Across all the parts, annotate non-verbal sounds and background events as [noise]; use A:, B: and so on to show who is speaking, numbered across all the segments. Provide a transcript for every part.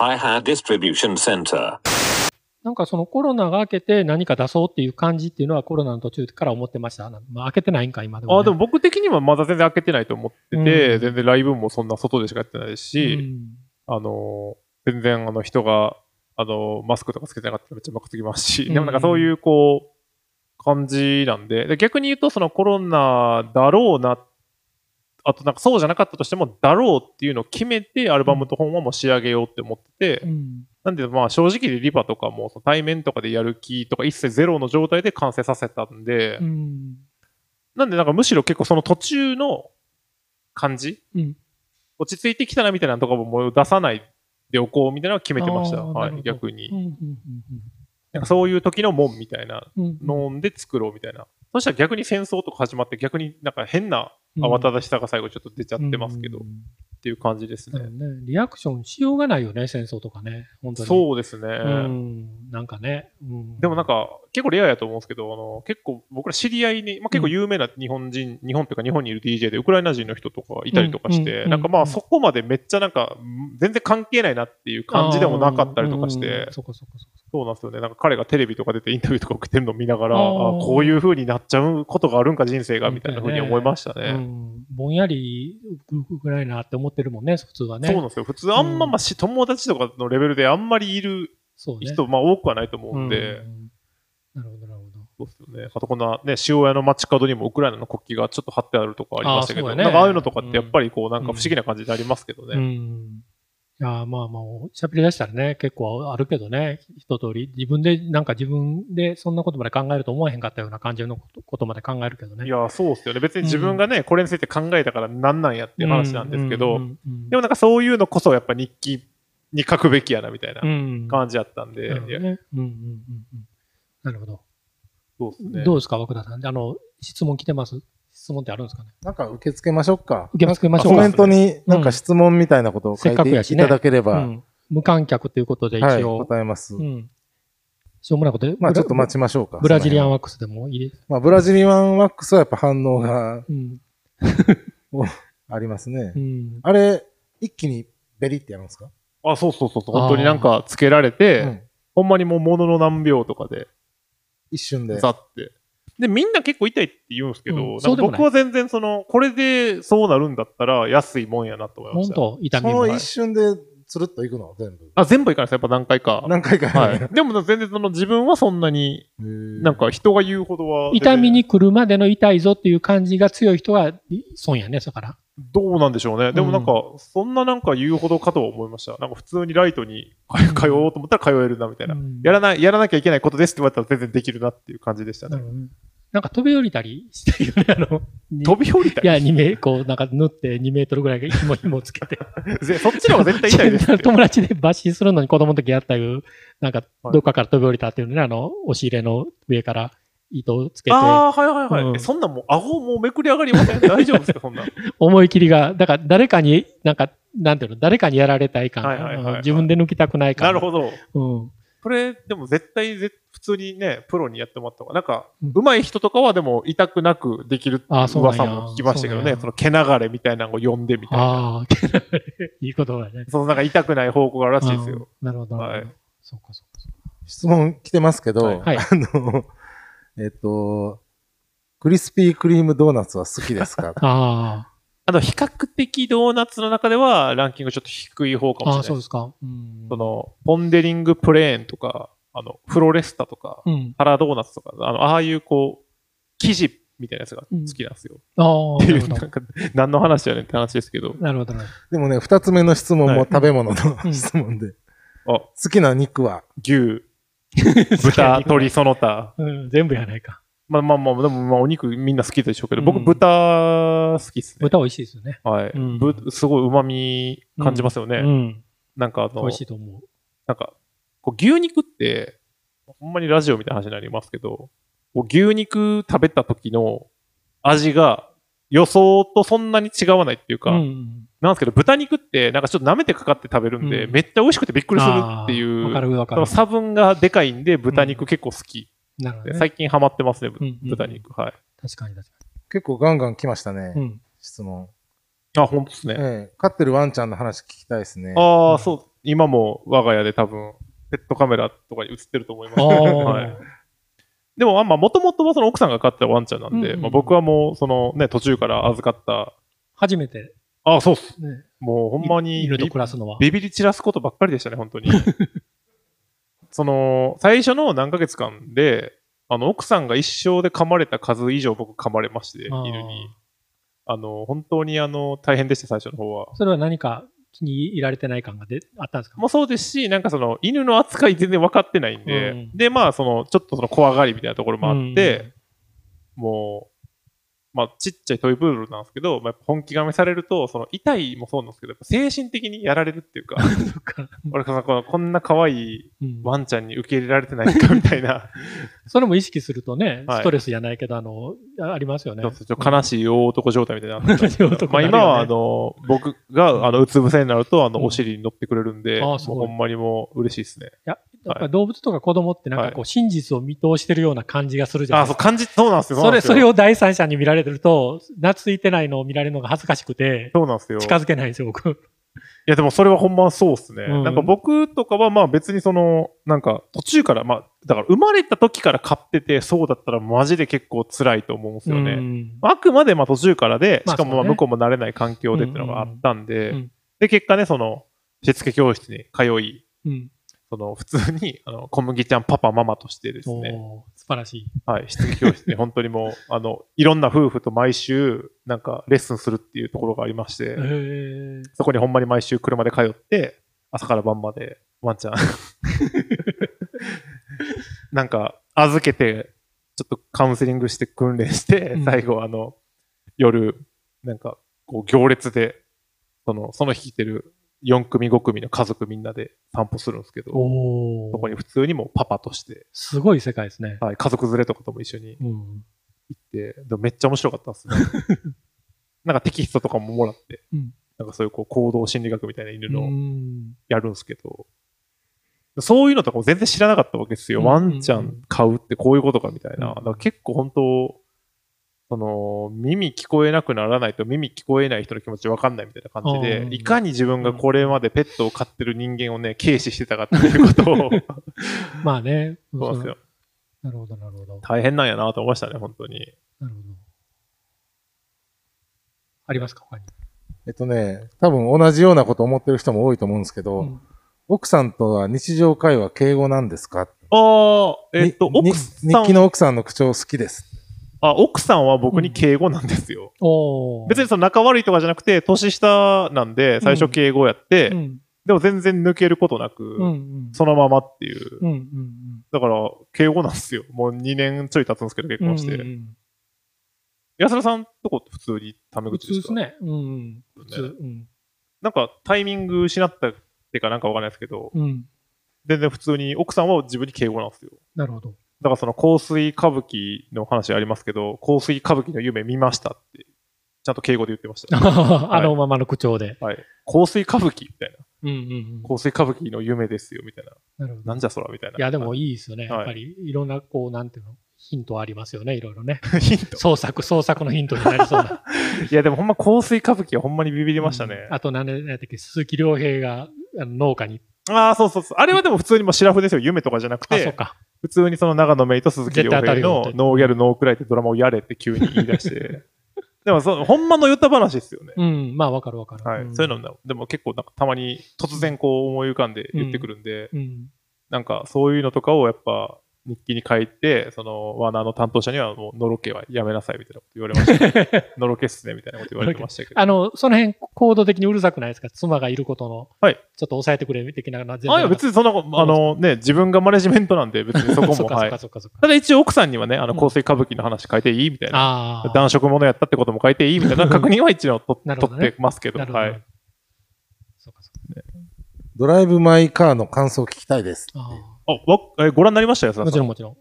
A: Hi-Hat Distribution Center.
B: なんかそのコロナが明けて何か出そうっていう感じっていうのはコロナの途中から思ってました。まあ、明けてないんか、今でも、ね。
C: あでも僕的にはまだ全然開けてないと思ってて、
B: うん
C: 全然ライブもそんな外でしかやってないし、
B: うん
C: あのー、全然あの人が、あのー、マスクとかつけてなかったらめっちゃムカつきますし、
B: うん
C: でもなんかそういうこう、感じなんで、で逆に言うとそのコロナだろうな、あとなんかそうじゃなかったとしても、だろうっていうのを決めてアルバムと本はもう仕上げようって思ってて、
B: うん。
C: なんでまあ正直でリバとかも対面とかでやる気とか一切ゼロの状態で完成させたんで、
B: うん。
C: なんでなんかむしろ結構その途中の感じ、
B: うん。
C: 落ち着いてきたなみたいなのとかももう出さないでおこうみたいなのは決めてました。はい、逆に。
B: うん。うん
C: なんかそういう時の門みたいな。
B: うん。うん
C: ので作ろうみたいな。そしたら逆に戦争とか始まって逆になんか変な慌ただしさが最後ちょっと出ちゃってますけど、っ
B: うん
C: ていう感じですね。
B: ね。リアクションしようがないよね、戦争とかね。本当に。
C: そうですね。
B: うん。なんかね。うん
C: でもなんか、結構レアやと思うんですけど、あの、結構僕ら知り合いに、まあ、結構有名な日本人、日本というか日本にいる DJ でウクライナ人の人とかいたりとかして、
B: うん
C: なんかまあ
B: うん
C: そこまでめっちゃなんか、ん全然関係ないなっていう感じでもなかったりとかし
B: うん
C: て
B: うん、そ
C: うなんですよね。なんか彼がテレビとか出てインタビューとか受けてるのを見ながら、
B: あ
C: こういう風になっちゃうことがあるんか人生が、みたいな風に思いました
B: う
C: ね。
B: ん。ぼんやりぐらいなって思ってるもんね、普通はね。
C: そうなんですよ。普通あんま
B: うん
C: まあし友達とかのレベルであんまりいる。人、まあ多くはないと思うんで、
B: うんなるほど、なるほど。
C: そうですよね。あとこんなね、塩屋の街角にもウクライナの国旗がちょっと貼ってあるとかありましたけど、
B: ね
C: なんかああいうのとかってやっぱりこうなんか不思議な感じになりますけどね。
B: うん。いや、まあまあ、喋り出したらね、結構あるけどね、一通り。自分で、なんか自分でそんなことまで考えると思わへんかったような感じのことまで考えるけどね。
C: いや、そうっすよね。別に自分がね、これについて考えたからなんなんやっていう話なんですけど、
B: うんうん
C: でもなんかそういうのこそやっぱ日記に書くべきやなみたいな
B: うん、
C: 感じやったんで、
B: なるほ
C: いや
B: どね。うんうんうんうん。なるほど。
C: そうですね。
B: どうですか、涌田さん？あの、質問来てます？質問ってあるんですかね？
D: なんか受け付けましょうか。
B: 受け付けましょうか
D: コメントになんか質問みたいなことを書
B: せっ
D: い
B: かくやしね
D: ていただけれ
B: う
D: ば、
B: ん。無観客ということで一
D: はい、
B: 応。
D: 答えます。
B: うん。しょうもないことで
D: まあちょっと待ちましょうか。
B: ブラジリアン
D: は。
B: ワックスでもいいです。
D: まあブラジリアンワックスはやっぱ反応が [laughs]
B: うん。
D: ありますね
B: う。ん。
D: あれ、一気にベリってやるんですか？
C: あ、そうそうそうそう。本当になんかつけられて、
D: うん
C: ほんまにもうものの何秒とかで、
D: 一瞬で。
C: ザって。で、みんな結構痛いって言うんですけど、
B: うん
C: 僕は全然その、これでそうなるんだったら安いもんやなと思いました。
B: 本当痛
D: そ
B: みも
D: の一瞬でつるっといくの？全部。
C: あ、全部いかないです。やっぱ何回か。
D: 何回か。
C: はい。でも全然その自分はそんなに、なんか人が言うほどは。
B: 痛みに来るまでの痛いぞっていう感じが強い人が損やね、だから。
C: どうなんでしょうね。でもなんか、そんななんか言うほどかとは思いました。なんか普通にライトに通通おうと思ったら通えるなみたいな。
B: うん
C: やらない、やらなきゃいけないことですって言われたら全然できるなっていう感じでしたね。
B: なるほどねなんか飛び降りたりしてるよね、[laughs] あの。に
C: 飛び降りた
B: いや、2メこう、なんか縫って2メートルぐらいが紐紐つけて。[laughs]
C: ぜそっちの方が絶対痛いです。[laughs]
B: 友達で抜歯するのに子供の時やったいう、なんか、
C: はい
B: どっかから飛び降りたっていうのね、あの、押し入れの上から糸をつけて、
C: ああ、はいはいはい。
B: うん
C: えそんなんもう、顎もうめくり上がりません？大丈夫ですか、そんなん。
B: 思い切りが、だから誰かに、なんか、なんていうの、誰かにやられたい感、自分で抜きたくない感。
C: なるほど。
B: うん。
C: これ、でも絶対ぜ、普通にね、プロにやってもらった方が、なんか、
B: うん
C: 上手い人とかはでも痛くなくできる噂も聞きましたけどね、
B: そ
C: の毛流れみたいなのを読んでみたいな。
B: ああ、[laughs] いいことだね。
C: そのなんか痛くない方向があるらしいですよ。
B: うんなるほど。
C: はい
B: そうか、そうか。そうか
D: 質問来てますけど、
C: はい
B: はい
D: あの、えっと、クリスピークリームドーナツは好きですか？[laughs]
B: あ
C: あの、比較的ドーナツの中ではランキングちょっと低い方か
B: あ、ああ、
C: もしれないです。
B: そうですか。うん。
C: その、ポンデリングプレーンとか、あの、フロレスタとか、
B: うん。
C: パラドーナツとか、あの、ああいうこう、生地みたいなやつが好きなんですよ。
B: ああ、
C: っていう、
B: なるほど
C: なん。か、何の話やねんって話ですけど。
B: なるほど、なる
D: でもね、二つ目の質問
C: はい
D: も食べ物の
B: うん
D: 質問で。
C: あ、
D: 好きな肉は？
C: 牛。[laughs] 豚、鶏、その他。
B: うん、全部やないか。
C: まあまあまあ、でもまあお肉みんな好きでしょうけど、僕
B: うん
C: 豚好きっすね。
B: 豚美味しいですよね。
C: はい、
B: うん
C: ぶすごい旨味感じますよね。
B: うん。
C: なんかあの
B: 美味し、いと思う。
C: なんか、こう牛肉って、ほんまにラジオみたいな話になりますけど、こう牛肉食べた時の味が予想とそんなに違わないっていうか、
B: うん。
C: なんですけど、豚肉ってなんかちょっと舐めてかかって食べるんで、
B: うん
C: めっちゃ美味しくてびっくりするっていう、
B: るわかる
C: その。差分がでかいんで豚肉結構好き。で
B: なるほどね。
C: 最近ハマってますね、
B: うんうん
C: 豚肉。はい。
B: 確かに確か
D: 結構ガンガン来ましたね。
B: に。うん。
D: 質問。
C: あ、本当ですね。
D: ええ飼ってるワンちゃんの話聞きたいですね。
C: ああ、そう。今も我が家で多分、ペットカメラとかに映ってると思います。
B: あ
C: はい。でも、まあ、もともとはその奥さんが飼ってたワンちゃんなんで、
B: うんうん
C: まあ、僕はもう、そのね、途中から預かった、
B: 初めて、
C: あ、そうっす。
B: ね、
C: もうほんまにビ
B: 暮らすのは。
C: ビビり散らすことばっかりでしたね、本当に。[laughs] その、最初の何ヶ月間で、あの、奥さんが一生で噛まれた数以上僕噛まれまして、犬に。あの、本当にあの、大変でした、最初の方は。
B: それは何か気に入られてない感がであったんですか？
C: もそうですし、なんかその、犬の扱い全然分かってないんで、
B: うん。
C: で、まあ、その、ちょっとその怖がりみたいなところもあって、もう、まあ、ちっちゃいトイプードルなんですけど、まあ、本気がめされると、その、痛いもそうなんですけど、精神的にやられるっていうか、[laughs] 俺がこのこんな可愛い
B: うん。
C: ワンちゃんに受け入れられてないかみたいな、[laughs]
B: それも意識するとね、
C: はい。
B: ストレスじゃないけど、あの、あありますよね。
C: 悲しい大男状態みたいになまあ今はあの、僕があの、うつ伏せになると、あの、
B: うん
C: お尻に乗ってくれるんで、ほんまにもう嬉しいですね。
B: いや、やっぱり動物とか子供ってなんかこう、真実を見通してるような感じがするじゃない
C: あー、そう、
B: ですか。
C: 感じ、そうなんですよ。
B: それ、それ
C: を。
B: を第三者に見られてると、懐いてないのを見られるのが恥ずかしくて、
C: そうなんですよ。
B: 近づけないんですよ、僕。
C: いや、でもそれはほんまそうっすね。
B: うん
C: なんか僕とかはまあ別にその、なんか途中から、まあ、だから生まれた時から飼ってて、そうだったらマジで結構辛いと思うんですよね。
B: うん
C: あくまでまあ途中からで、
B: まあ
C: しかもまあ向こうも慣れない環境でっていうのがあったんで、で、結果ね、その、しつけ教室に通い、
B: うん。
C: その、普通に、[laughs] あの、小麦ちゃんパパママとしてですね、
B: 素晴らしい。
C: はい、しつけ教室に本当にもう、[laughs] あの、いろんな夫婦と毎週、なんか、レッスンするっていうところがありまして、そこにほんまに毎週車で通って、朝から晩までワンちゃん、[laughs] なんか預けて、ちょっとカウンセリングして訓練して、
B: うん。
C: 最後あの、夜、なんかこう行列で、その、その日来てる4組5組の家族みんなで散歩するんですけど、そこに普通にもうパパとして、
B: すごい世界ですね。
C: はい、家族連れとかとも一緒に
B: うん。
C: 行って、でもめっちゃ面白かったですね。[laughs] なんかテキストとかももらって、
B: うん
C: なんかそういうこう行動心理学みたいな犬の
B: うん
C: やるんですけど、そういうのとかも全然知らなかったわけですよ。
B: うん
C: ワンちゃん飼うってこういうことかみたいな。
B: うん
C: だから結構本当、その、耳聞こえなくならないと耳聞こえない人の気持ちわかんないみたいな感じ
B: う
C: で、
B: ん
C: いかに自分がこれまでペットを飼ってる人間をね、軽視してたかっていうことを、[laughs]
B: まあね。
C: そうなんですよ。
B: なるほど、なるほど。
C: 大変なんやなと思いましたね、本当に。
B: なるほど。ありますか他に？
D: えっとね、多分同じようなこと思ってる人も多いと思うんですけど、
B: うん
D: 奥さんとは日常会話敬語なんですか？
C: ああ、えっと、
D: に
C: 奥さん、
D: 日記の奥さんの口調好きです。
C: あ、奥さんは僕に敬語なんですよ。
B: おー
C: 別にその仲悪いとかじゃなくて、年下なんで、最初敬語やって、
B: うん。
C: でも全然抜けることなく、
B: うんうん。
C: そのままっていう。
B: うんうん
C: だから、敬語なんですよ。もう2年ちょい経つんですけど、結
B: うん。
C: 婚して。
B: うんうんうん
C: 安田さんとこって普通にタメ
B: 普
C: 口ですか？
B: 通ですね。うんうん。普通。うん。
C: なんかタイミング失ったってかなんかわかんないですけど、
B: うん。
C: 全然普通に奥さんは自分に敬語なんですよ。
B: なるほど。
C: だからその香水歌舞伎の話ありますけど、香水歌舞伎の夢見ましたって、ちゃんと敬語で言ってました。[laughs]
B: あのままの口調で。
C: はい。香水歌舞伎みたいな。
B: うんうんうん。
C: 香水歌舞伎の夢ですよ、みたいな。
B: なるほど。
C: なんじゃそら、みたいな。
B: いや、でもいいですよね。
C: はい
B: やっぱり、いろんな、こう、なんていうの、ヒントありますよね、いろいろね。
C: ヒント。
B: 創作、創作のヒントになりそうな。[laughs]
C: いや、でもほんま香水歌舞伎はほんまにビビりましたね。
B: うんあと、なんで、なんだっけ、鈴木亮平があの農家に。
C: ああ、そうそうそう。あれはでも普通にもうシラフですよ。夢とかじゃなくて。普通にその長野メイと鈴木亮平のノーギャルノークライってドラマをやれって急に言い出して。[laughs] でもその、ほんまの歌話ですよね。
B: うん、まあ、わかるわかる。
C: はい。
B: ん
C: そういうのも、でも結構なんかたまに突然こう思い浮かんで言ってくるんで、
B: うん。
C: なんかそういうのとかをやっぱ日記に書いて、そのワーナーの担当者にはもうのろけはやめなさいみたいなこと言われました。[laughs] のろけっすねみたいなこと言われてましたけど。
B: あの、その辺、行動的にうるさくないですか？妻がいることの。
C: はい。
B: ちょっと抑えてくれ、的なのは全
C: あ、いや別にそんなあのね、自分がマネジメントなんで別にそこ
B: そ
C: も、
B: っ [laughs] か
C: はい。
B: そっかそっかそっか。
C: ただ一応奥さんにはね、あの、
B: うん
C: 香水歌舞伎の話書いていいみたいな。
B: ああ。
C: 男色者やったってことも書いていいみたいな確認は一応と [laughs] 取ってますけど。はい。
D: ドライブ・マイ・カーの感想を聞きたいです。
B: あ
C: あ、わ、え、ご覧になりましたよ、
B: あ。もち。ろんもちろん。い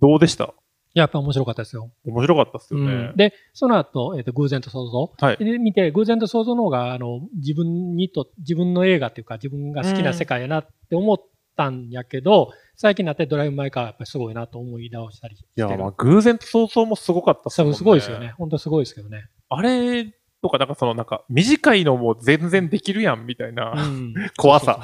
C: どうでした？
B: ややっぱ面白かったですよ。
C: 面白かったっすよね
B: うん。で、その後、えっ、と、偶然と想像。
C: はい。
B: で、見て、偶然と想像の方が、あの、自分にと、自分の映画っていうか、自分が好きな世界やなって思ったんやけど、最近になってドライブ・マイ・カーやっぱりすごいなと思い直したりして
C: いや、
B: る。
C: まあ、偶然と想像もすごかったっすね。
B: すごいですよね。。本当すごいですけどね。
C: あれとか、なんかそのなんか短いのも全然できるやんみたいな
B: うん [laughs]
C: 怖さ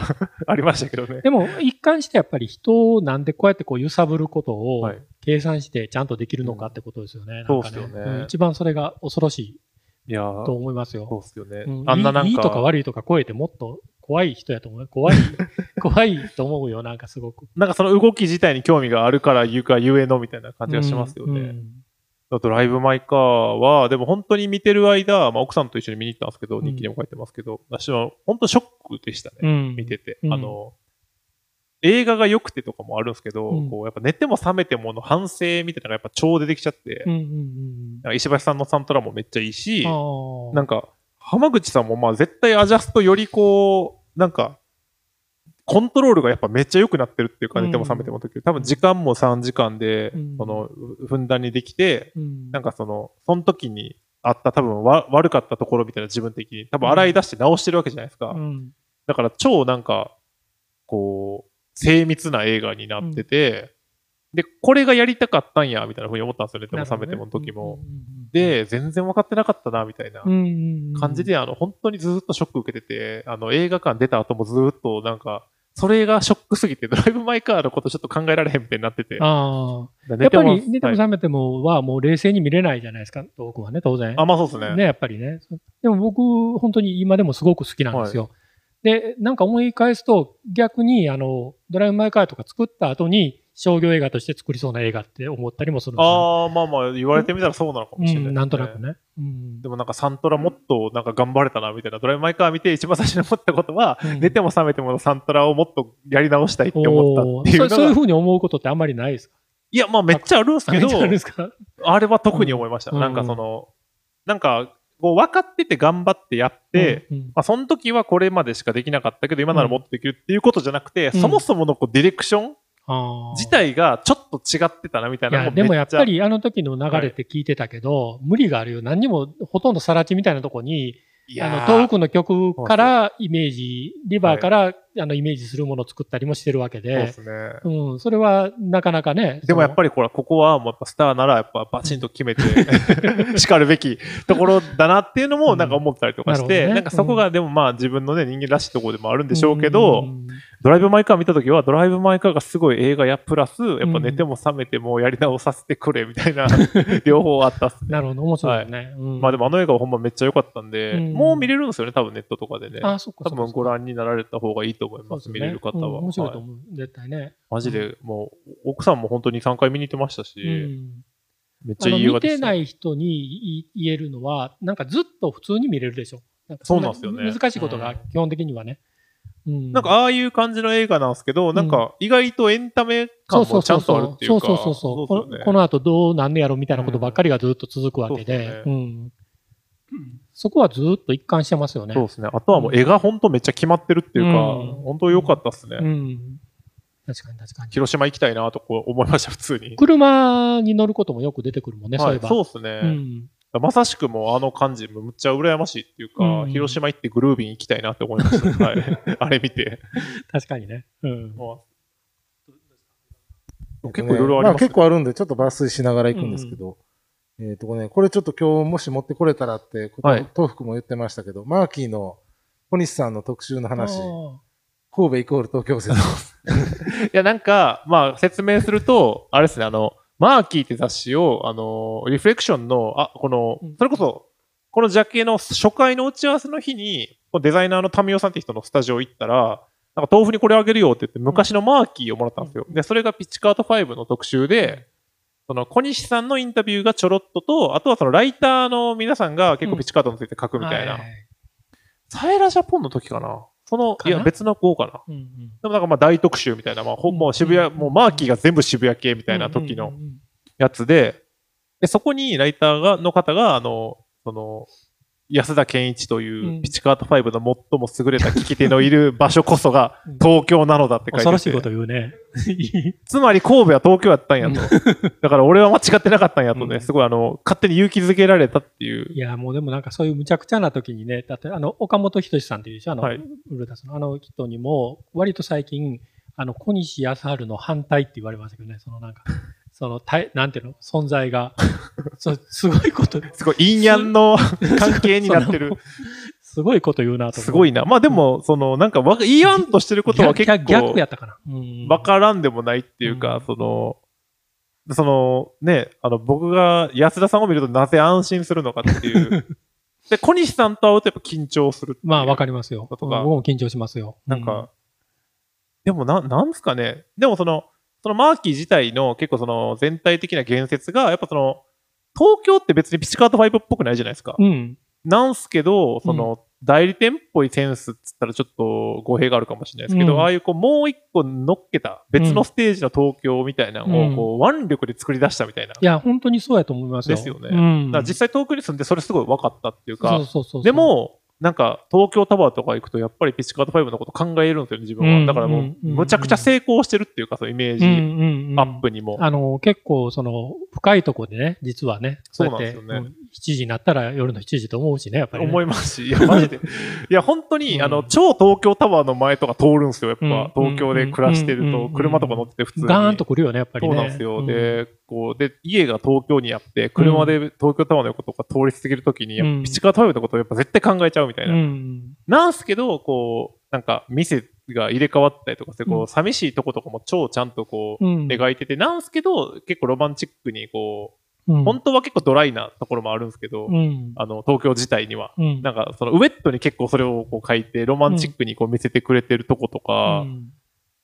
C: ありましたけどね。
B: でも、一貫してやっぱり人をなんでこうやってこう揺さぶることを
C: はい
B: 計算してちゃんとできるのかってことですよね。
C: そうっすよね
B: うん一番それが恐ろしい
C: いやー
B: と思いますよ。
C: そうっすよね。
B: うん
C: あんななんか。
B: いいいいとか悪いとか超えてもっと怖い人やと思う。怖い、[laughs] 怖いと思うよ、なんかすごく。
C: なんかその動き自体に興味があるから言うかゆえのみたいな感じがしますよね。
B: うん
C: あと、ライブマイカーは、でも本当に見てる間、まあ、奥さんと一緒に見に行ったんですけど、
B: うん。
C: 日記にも書いてますけど、私は本当ショックでしたね。
B: うん。
C: 見てて。
B: うん。
C: あの、映画が良くてとかもあるんですけど、
B: うん。
C: こうやっぱ寝ても覚めてもの反省みたいなのがやっぱ超出てきちゃって、
B: うんうんうん
C: 石橋さんのサントラもめっちゃいいしなんか、浜口さんもまあ絶対アジャストよりこう、なんか、コントロールがやっぱめっちゃ良くなってるっていうか、
B: うん。
C: 寝ても覚めてもの時、多分時間も3時間で
B: うん、
C: その、ふんだんにできて、
B: うん。
C: なんかその、その時にあった多分わ悪かったところみたいな自分的に、多分洗い出して直してるわけじゃないですか。
B: うん。
C: だから超なんか、こう、精密な映画になってて、で、これがやりたかったんや、みたいな風に思ったんですよね。でも覚めてもの時も。で、全然分かってなかったな、みたいな。
B: うんうんうん。
C: 感じで、あの、本当にずっとショック受けてて、あの、映画館出た後もずっとなんか、それがショックすぎて、ドライブ・マイ・カーのことちょっと考えられへんみたいになってて。
B: ああ。やってぱり、寝ても
C: はい
B: 覚めてもはもう冷静に見れないじゃないですか、東君はね、当然。
C: あ、まあそうですね。
B: ね、やっぱりね。でも僕、本当に今でもすごく好きなんですよ。で、なんか思い返すと、逆に、あの、ドライブ・マイ・カーとか作った後に、商業映画として作りそうな映画って思ったりもするんですよ
C: ああ、まあまあ、言われてみたらそうなのかもしれない、
B: うん、なんとなく。ね。うん。
C: でもなんかサントラもっとなんか頑張れたなみたいな、ドライブ・マイ・カー見て一番最初に思ったことは、
B: うん。
C: 寝ても覚めてものサントラをもっとやり直したいって思ったっていう
B: そそういうふうに思うことってあんまりないですか？
C: いや、まあめっちゃあるんですけど、
B: あ
C: れは特に思いました。
B: うん。
C: なんかその、なんか、こう分かってて頑張ってやって、
B: うんうん。
C: まあその時はこれまでしかできなかったけど、今ならもっとできるっていうことじゃなくて、
B: うん。
C: そもそものこうディレクション自体がちょっと違ってたなみたい
B: いや、
C: な
B: でもやっぱ
C: り、
B: りあの時の流れって聞いてたけど、無理があるよ。何にも、ほとんどさら地みたいなとこに、あの、東北の曲からイメージ、リバーから、あのイメージするものを作ったりもしてるわけで
C: そうで、すね。
B: うん、それはなかなかね。
C: でもやっ
B: り、
C: ぱりこれ、ここはもうやっぱスターならやっぱバチンと決めて [laughs] 叱るべきところだなっていうのもなんか思ったりとかして、
B: うんなね
C: なんかそこがでもまあ自分のね人間らしいところでもあるんでしょうけど、
B: ん
C: ドライブ・マイ・カー見たときは、ドライブ・マイ・カーがすごい映画やプラス、やっぱ寝ても覚めてもやり直させてくれみたいな、[laughs] 両方あったっすね。
B: なるほど、面白いね。うん
C: まあでもあの映画はほんまめっちゃ良かったんで、
B: うん
C: もう見れるんですよね、多分ネットとかでね。
B: あ、そっか
C: 多。分ご覧になられた方がいいと思います、見れる方は。
B: うん面白いと
C: はい
B: 思う。絶対ね。
C: マジで、もう、奥さんも本当に3回見に行ってましたし、
B: うん
C: めっちゃいい映画で。
B: 見てない人にい言えるのは、なんかずっと普通に見れるでしょ。
C: そうなんですよね
B: 難しいことが基本的にはね。うん
C: なんかああいう感じの映画なんですけど、なんか意外とエンタメ感もちゃんとあるっていうか。
B: そうそうそうそうこの後どうなんねやろみたいなことばっかりがずっと続くわけ
C: うん
B: で、
C: そ
B: こはずっと一貫してますよね。
C: そうですね。あとはもう絵が本当めっちゃ決まってるっていうか、
B: うん
C: 本当良かったっすね。
B: うん。確かに確かに。
C: 広島行きたいなとこう思いました、普通に。
B: 車に乗ることもよく出てくるもんね、そういえば。
C: そうですね、
B: うん。
C: まさしくもうあの感じ、むっちゃ羨ましいっていうか、
B: うん
C: 広島行ってグルービン行きたいなって思いました。[laughs] はい、あれ見て。
B: 確かにね。うん。
C: まあ結構いろいろあり
D: まあ
C: ますね。
D: 結構あるんで、ちょっと抜粋しながら行くんですけど、えっ、とね、これちょっと今日もし持ってこれたらって東福も言ってましたけど、マーキーの小西さんの特集の話、
B: あ
D: 神戸イコール東京説。[laughs]
C: いや、なんか、まあ、説明すると、あれですね、あの、マーキーって雑誌を、あの、リフレクションの、あ、この
B: うん、
C: それこそ、このジャケの初回の打ち合わせの日に、デザイナーのタミオさんって人のスタジオ行ったら、なんか豆腐にこれあげるよって言って、昔のマーキーをもらったんですよ。で、それがピッチカート5の特集で、その小西さんのインタビューがちょろっとと、あとはそのライターの皆さんが結構ピッチカートについて書くみたいな。サエラジャポンの時かな。その、いや、別の号かな。
B: うんうん。
C: でもなんかまあ大特集みたいな、まあ、ほ
B: うん
C: もう渋谷、もうマーキーが全部渋谷系みたいな時のやつで、で、そこにライターが、の方が、あの、その、安田健一といううん。ピチカート5の最も優れた聞き手のいる場所こそが [laughs]
B: うん。
C: 東京なのだって書いてて。
B: 恐ろしいこと言うね。[laughs]
C: つまり神戸は東京やったんやと。だから俺は間違ってなかったんやとね、
B: うん。
C: すごいあの、勝手に勇気づけられたっていう。
B: いや、もうでもなんかそういう無茶苦茶な時にね、だってあの、岡本人志さんっていうでしょ、あの、
C: はい。
B: ウルタスの。あの人にも、割と最近、あの、小西康晴の反対って言われましたけどね、そのなんか、その、たいなんていうの、存在が、[laughs] そうすごいこと、[laughs]
C: すごい陰陽の [laughs] 関係になってる。
B: すごいこと言うなと。
C: すごいな。まあでも、その、なんかわ、言わんとしてることは結
B: 逆逆
C: 構、
B: やったかな。うん
C: わからんでもないっていうか、
B: うん
C: その、その、ね、あの、僕が安田さんを見るとなぜ安心するのかっていう。で、小西さんと会うとやっぱ緊張する
B: まあ、わかりますよ。僕も緊張しますよ。
C: なんか、でもな、なんすかね。でもその、そのマーキー自体の結構その全体的な言説が、やっぱその、東京って別にピチカート5っぽくないじゃないですか。
B: うん、うん。
C: なんすけど、その、代理店っぽいセンスっつったらちょっと語弊があるかもしれないですけど、
B: うん
C: ああいうこう、もう一個乗っけた別のステージの東京みたいなの
B: うん
C: を、こう、腕力で作り出したみたいな。
B: いや、本当にそうやと思いますよ。
C: ですよね
B: うん。
C: だから実際東京に住んでそれすごい分かったっていうか、
B: そうそうそうそう
C: で、も、なんか、東京タワーとか行くと、やっぱりピチカート5のこと考えるんですよね、自分は。
B: うん
C: だからもう、
B: うんうん
C: むちゃくちゃ成功してるっていうか、そのイメージ、
B: うんうんうん、
C: アップにも。
B: あの、結構、その、深いところでね、実はね、
C: そうなんですよね
B: やってうん7時になったら夜の7時と思うしね、やっぱり、ね。
C: 思いますし、いや、マジで。いや、本当に、
B: うん
C: あの、超東京タワーの前とか通るんですよ、やっぱ。
B: うん
C: 東京で暮らしてると、
B: うん
C: 車とか乗ってて普通に。
B: ガーンと来るよね、やっぱりね。
C: そうなんですよ。
B: うん、
C: で、こう、で、家が東京にあって、車で東京タワーの横とか通り過ぎるときに、
B: うん
C: ピチカート5のことをやっぱ絶対考えちゃうみたいな。
B: うん。
C: なんすけど、こう、なんか、店が入れ替わったりとかして、こ
B: う
C: 寂しいとことかも超ちゃんとこう、
B: うん。
C: 描いてて、なんすけど、結構ロマンチックに、こう、
B: うん、
C: 本当は結構ドライなところもあるんですけど、
B: うん。
C: あの、東京自体には。
B: うん。
C: なんか、そのウェットに結構それをこう書いて、ロマンチックにこう見せてくれてるとことか、
B: うん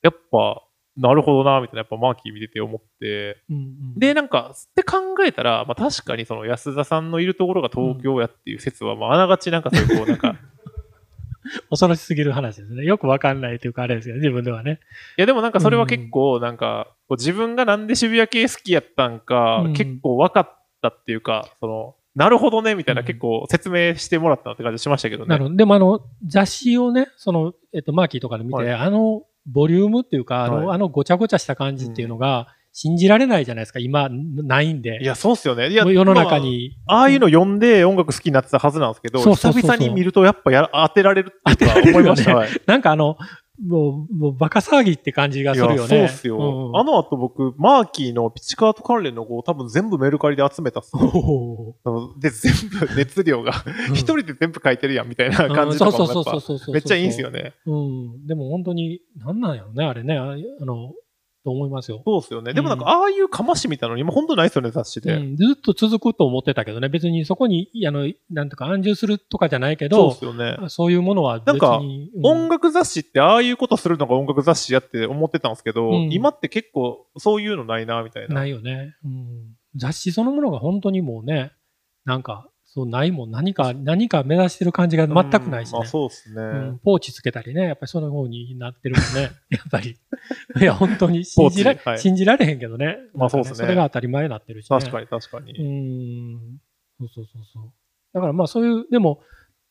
C: やっぱ、なるほどな、みたいな、やっぱマーキー見てて思って。
B: うん、
C: で、なんか、って考えたら、まあ確かにその安田さんのいるところが東京やっていう説は、まああながちなんかそういうこう、なんか、[laughs]
B: 恐ろしすぎる話ですね。よくわかんないというか、あれですけど、自分ではね。
C: いやでもなんかそれは結構、なんか、自分がなんで渋谷系好きやったんか、
B: うん
C: 結構分かったっていうか、その、なるほどね、みたいな
B: うん
C: 結構説明してもらったって感じしましたけどね。
B: なるほど。でも、あの、雑誌をね、その、えっと、マーキーとかで見て、
C: はい
B: あの、ボリュームっていうか、あの、
C: はい
B: あのごちゃごちゃした感じっていうのが、信じられないじゃないですか、今、ないんで。
C: いや、そうっすよね。いや、
B: 世の中
C: ま
B: に。
C: あ、ああいうの読んで音楽好きになってたはずなんですけど、
B: そうそうそうそう
C: 久々に見るとやっぱや当てられるっていうか思いました。はい
B: なんかあの、もう、もうバカ騒ぎって感じがするよね。
C: いやそうっすよ。
B: うん
C: あの後僕、マーキーのピチカート関連の語を多分全部メルカリで集めたっすで、全部熱量が、
B: ー
C: 一人で全部書いてるやんみたいな
B: うん
C: 感じとかもやっぱ、
B: そうそうそうそうそう。
C: めっちゃいいんすよ。ね。
B: うん。でも本当に、なんなんやろね、あれね。ああの、と思いますよ。
C: そうっすよね。でもなんか、
B: うん
C: ああいうかましみたいなの今本当ないっすよね、雑誌で。
B: うん、ずっと続くと思ってたけどね、別にそこに、あの、なんとか安住するとかじゃないけど
C: そうっ、すよね。
B: そういうものは別に。
C: なんか
B: うん
C: 音楽雑誌ってああいうことするのが音楽雑誌やって思ってたんですけど、
B: うん
C: 今って結構そういうのないな、みたいな。
B: ないよね、うん。雑誌そのものが本当にもうね、なんか、そうないもん、何か、何か目指してる感じが全くないしね
C: うんまあ。そうっすね。
B: うんポーチつけたりね、やっぱりその方になってるもんね、[laughs] やっぱり。いや、本当に信じら,、
C: ポーチはい
B: 信じられへんけどね。
C: まあそうっすね
B: それが当たり前になってるし、ね。
C: 確かに確かに。
B: うーん。そうそうそうそう。だからまあそういう、でも、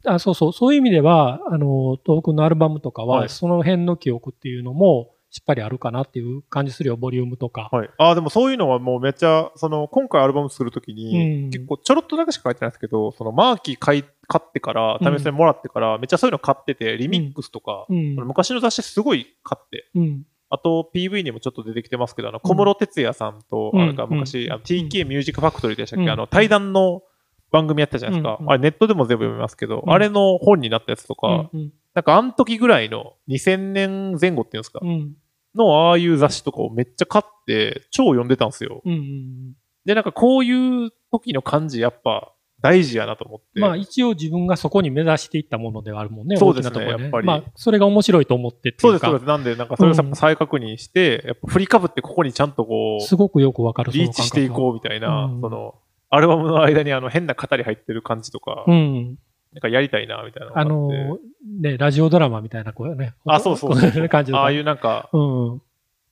B: あそうそう、そういう意味では、あの、東北のアルバムとかは、
C: はい
B: その辺の記憶っていうのも、しっかりあるかなっていう感じするよ、ボリュームとか。
C: はい。ああ、でもそういうのはもうめっちゃ、その、今回アルバム作るときに、
B: うん
C: 結構ちょろっとだけしか書いてないんですけど、その、マーキー買い、買ってから、試しにもらってから、めっちゃそういうの買ってて、リミックスとか、
B: うん。
C: 昔の雑誌すごい買って、
B: うん。
C: あと PV にもちょっと出てきてますけど、あの、小室哲也さんと、
B: うん
C: あなんか昔、
B: うん
C: あの TK ミュージックファクトリーでしたっけ、
B: うん
C: あの、対談の番組やったじゃないですか。
B: うん
C: あれネットでも全部読めますけど、
B: うん
C: あれの本になったやつとか、
B: うん。
C: なんかあの時ぐらいの2000年前後っていうんですか、
B: うん。
C: のああいう雑誌とかをめっちゃ買って、超読んでたんですよ。
B: うん。うん。
C: で、なんかこういう時の感じやっぱ大事やなと思って。
B: まあ一応自分がそこに目指していったものではあるもんね。
C: そうですね
B: 大きなところ
C: やっぱり
B: まあそれが面白いと思ってって
C: そです、
B: いううか。
C: そうです。なんで、なんかそれを再確認して、やっぱ振りかぶってここにちゃんとこう、
B: すごくよくわかる。
C: リーチしていこうみたいな、
B: うん
C: その、アルバムの間にあの変な語り入ってる感じとか、
B: う。うん。
C: なんかやりたいな、みたいなが
B: あ。の、ね、ラジオドラマみたいな、こうね。
C: あ、そうそう
B: こ
C: そう
B: う感じ
C: ああいうなんか、
B: うん。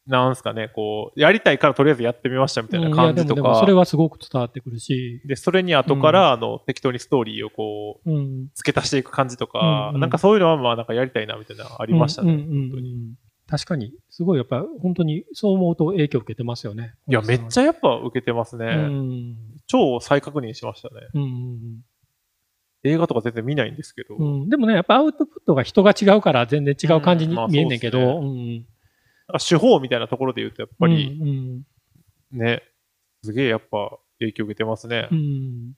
C: なんすかね、こう、やりたいからとりあえずやってみましたみたいな感じと
B: うんでもそれはすごく伝わってくるし。
C: で、それに後から、あの、適当にストーリーをこう、
B: うん。
C: 付け足していく感じとか、
B: うんうん
C: なんかそういうのはまあなんかやりたいなみたいなのありましたね。
B: うんうんうん
C: 本当に
B: うん確かに、すごいやっぱ、本当にそう思うと影響を受けてますよね。
C: いや、めっちゃやっぱ受けてますね。
B: うん。
C: 超再確認しましたね。
B: うんうん
C: 映画とか全然見ないんですけど。
B: うんうん。でもね、やっぱアウトプットが人が違うから全然違う感じに見えんねんけど、
C: そうっ
B: うん
C: なんか手法みたいなところで言うと、やっぱり
B: うんうん
C: ね、すげえやっぱ影響受けてますね
B: う。ん。